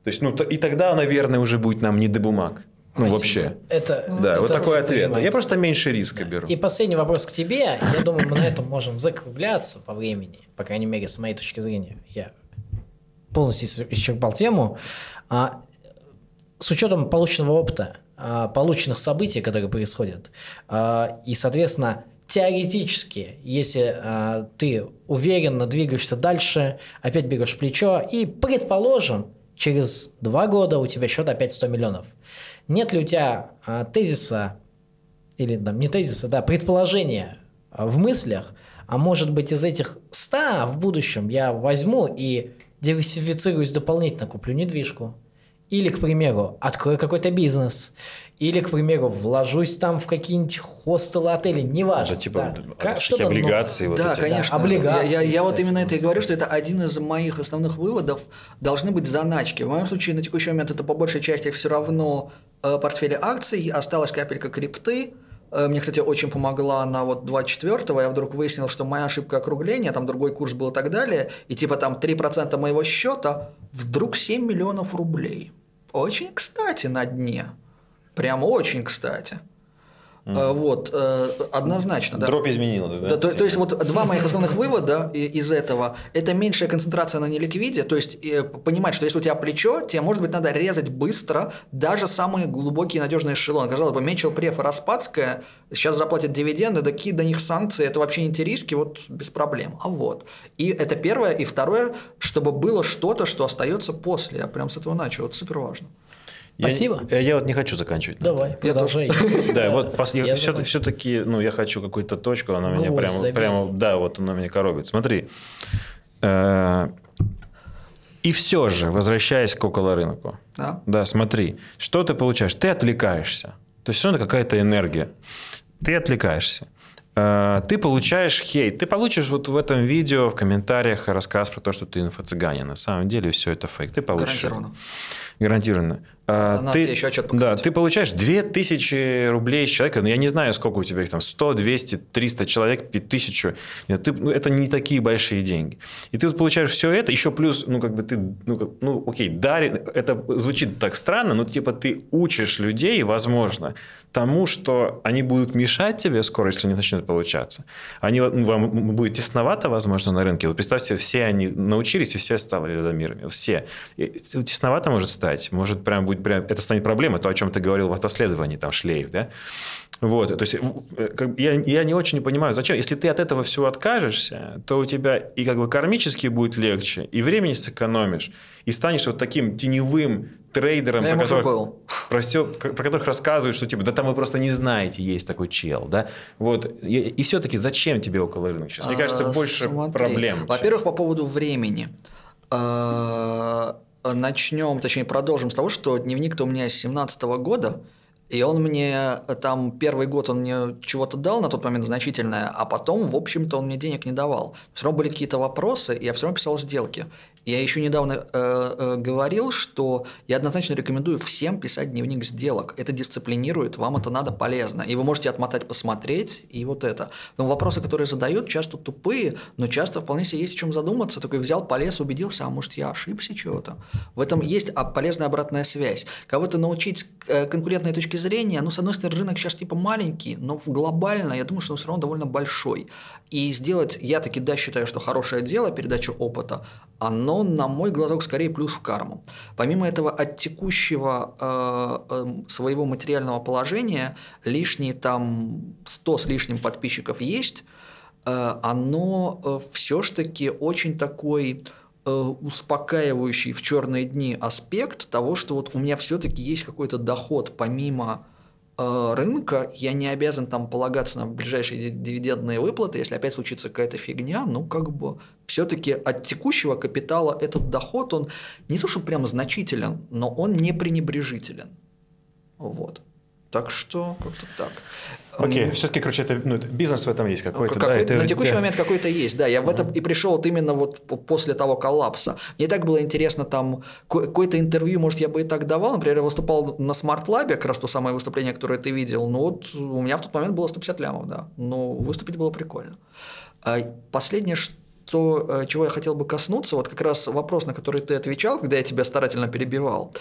То есть, ну, т- и тогда, наверное, уже будет нам не до бумаг. Ну, вообще. Это, Да, это вот такой ответ. Я понимается. просто меньше риска беру. И последний вопрос к тебе. Я думаю, мы на этом можем закругляться по времени. По крайней мере, с моей точки зрения. Я полностью ис- исчерпал тему. А, с учетом полученного опыта, а, полученных событий, которые происходят, а, и, соответственно, теоретически, если а, ты уверенно двигаешься дальше, опять берешь плечо, и, предположим, через два года у тебя счет опять 100 миллионов. Нет ли у тебя тезиса или там, не тезиса, да, предположения в мыслях, а может быть из этих 100 в будущем я возьму и диверсифицируюсь дополнительно, куплю недвижку. Или, к примеру, открою какой-то бизнес. Или, к примеру, вложусь там в какие-нибудь хостелы, отели, неважно. Да, типа, да. Как- что-то новое. облигации. вот да, эти. конечно. облигации, я, я- я вот именно это и говорю, что это один из моих основных выводов. Должны быть заначки. В моем случае на текущий момент это по большей части все равно э, портфели акций. Осталась капелька крипты. Э, Мне, кстати, очень помогла на вот 24-го. Я вдруг выяснил, что моя ошибка округления, там другой курс был и так далее. И типа там 3% моего счета вдруг 7 миллионов рублей. Очень кстати на дне. Прям очень кстати. Э, Вот, э, однозначно, да. Дробь изменила. Да, Да, то, то есть вот два моих основных вывода из этого – это меньшая концентрация на неликвиде, то есть э, понимать, что если у тебя плечо, тебе, может быть, надо резать быстро даже самые глубокие надежные эшелоны. Казалось бы, Мечел, Преф и Распадская сейчас заплатят дивиденды, да какие до них санкции, это вообще не те риски, вот без проблем. А вот. И это первое. И второе, чтобы было что-то, что остается после. Я прям с этого начал, это супер важно. Спасибо. Я, я вот не хочу заканчивать. Давай, продолжай. Да, вот все-таки, ну, я хочу какую-то точку, она меня прямо, прямо, да, вот она меня коробит. Смотри, э, и все же, возвращаясь к около рынку, Да? да, смотри, что ты получаешь? Ты отвлекаешься. То есть, все равно какая-то энергия. Ты отвлекаешься. Э, Ты получаешь хейт. Ты получишь вот в этом видео, в комментариях рассказ про то, что ты инфо-цыганин. На самом деле все это фейк. Ты получишь. Гарантированно. Гарантированно. А, Надо тебе еще отчет показать. Да, ты получаешь 2000 рублей с человека, но я не знаю, сколько у тебя их там, 100, 200, 300 человек, 5000. Нет, ты, ну, это не такие большие деньги. И ты вот получаешь все это, еще плюс, ну, как бы ты, ну, как- ну окей, дари, это звучит так странно, но типа ты учишь людей, возможно, тому, что они будут мешать тебе скоро, если не начнет получаться. Они, ну, вам будет тесновато, возможно, на рынке. Вот представьте, все они научились, и все стали лидомирами. Все. И тесновато может стать. Может, прям будет прям, это станет проблемой, то, о чем ты говорил в автоследовании, там, шлейф, да? Вот, то есть э, я, я не очень понимаю, зачем. Если ты от этого всего откажешься, то у тебя и как бы кармически будет легче, и времени сэкономишь, и станешь вот таким теневым трейдером, Я про которых, был. про, всё- про которых рассказывают, что типа, да там вы просто не знаете, есть такой чел, да? Вот. И, и все-таки зачем тебе около рынка сейчас? Мне кажется, А, больше смотри. проблем. Во-первых, по поводу времени. Э, Начнем, точнее, продолжим с того, что дневник-то у меня с 17 года, и он мне э, там первый год он мне чего-то дал на тот момент значительное, а потом, в общем-то, он мне денег не давал. Все равно были какие-то вопросы, и я все равно писал сделки. Я еще недавно э, э, говорил, что я однозначно рекомендую всем писать дневник сделок. Это дисциплинирует, вам это надо полезно. И вы можете отмотать, посмотреть, и вот это. Но вопросы, которые задают, часто тупые, но часто вполне себе есть о чем задуматься. Такой взял, полез, убедился, а может я ошибся чего-то. В этом есть а, полезная обратная связь. Кого-то научить э, конкурентной точки зрения, ну, с одной стороны, рынок сейчас типа маленький, но глобально, я думаю, что он все равно довольно большой. И сделать, я таки да считаю, что хорошее дело, передача опыта, оно, на мой глазок, скорее плюс в карму. Помимо этого, от текущего э, э, своего материального положения лишние там 100 с лишним подписчиков есть, э, оно э, все-таки очень такой успокаивающий в черные дни аспект того, что вот у меня все-таки есть какой-то доход помимо э, рынка, я не обязан там полагаться на ближайшие дивидендные выплаты, если опять случится какая-то фигня, ну как бы все-таки от текущего капитала этот доход, он не то, что прямо значителен, но он не пренебрежителен. Вот. Так что как-то так. Окей, okay. все-таки, короче, это, ну, бизнес в этом есть какой-то, какой, да? Это, на текущий да. момент какой-то есть, да. Я в этом и пришел вот именно вот после того коллапса. Мне так было интересно там, какое-то интервью, может, я бы и так давал. Например, я выступал на Smart Lab, как раз то самое выступление, которое ты видел. Ну вот у меня в тот момент было 150 лямов, да. Но выступить было прикольно. А последнее, что то, э, чего я хотел бы коснуться, вот как раз вопрос, на который ты отвечал, когда я тебя старательно перебивал.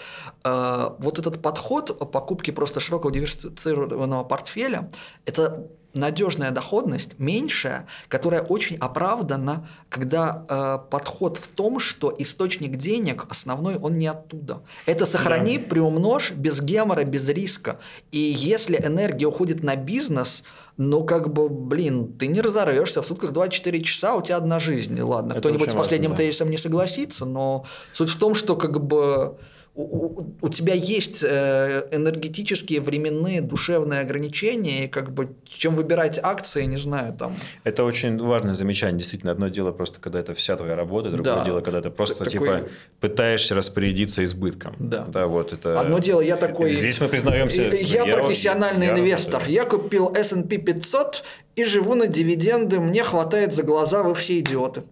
Э, вот этот подход покупки просто широкого диверсифицированного портфеля, это надежная доходность, меньшая, которая очень оправдана, когда э, подход в том, что источник денег основной он не оттуда. Это сохрани, да. приумножь без гемора, без риска. И если энергия уходит на бизнес, ну как бы, блин, ты не разорвешься в сутках 24 часа, у тебя одна жизнь. Ладно, кто-нибудь с последним важно, да. тезисом не согласится, но суть в том, что как бы у, у тебя есть э, энергетические, временные, душевные ограничения, и как бы чем выбирать акции, не знаю, там. Это очень важное замечание. Действительно, одно дело просто, когда это вся твоя работа, другое да. дело, когда ты просто такой... типа пытаешься распорядиться избытком. Да. Да, вот это. Одно дело, я такой. Здесь мы признаемся. Я, я профессиональный я инвестор. Я купил S&P 500 и живу на дивиденды. Мне хватает за глаза, вы все идиоты.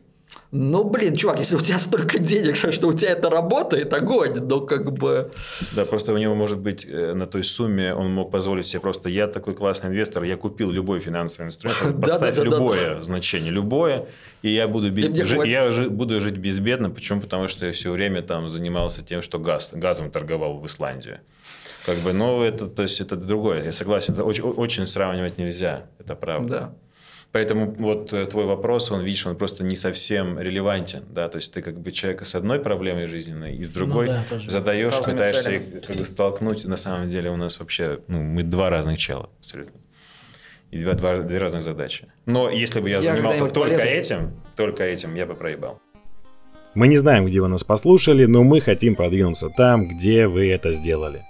Ну, блин, чувак, если у тебя столько денег, что у тебя это работает, огонь, но как бы... Да, просто у него, может быть, э, на той сумме он мог позволить себе просто, я такой классный инвестор, я купил любой финансовый инструмент, поставь любое значение, любое, и я буду, я буду жить безбедно. Почему? Потому что я все время там занимался тем, что газ, газом торговал в Исландии. Как бы, ну, это, то есть, это другое. Я согласен, это очень, очень сравнивать нельзя, это правда. Да. Поэтому вот э, твой вопрос, он, видишь, он просто не совсем релевантен, да, то есть ты как бы человека с одной проблемой жизненной и с другой ну, да, задаешь, пытаешься их как бы столкнуть, на самом деле у нас вообще, ну, мы два разных чела абсолютно. И два, два, две разных задачи. Но если бы я, я занимался только полезен. этим, только этим, я бы проебал. Мы не знаем, где вы нас послушали, но мы хотим продвинуться там, где вы это сделали.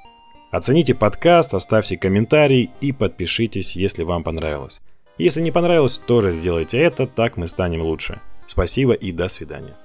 Оцените подкаст, оставьте комментарий и подпишитесь, если вам понравилось. Если не понравилось, тоже сделайте это, так мы станем лучше. Спасибо и до свидания.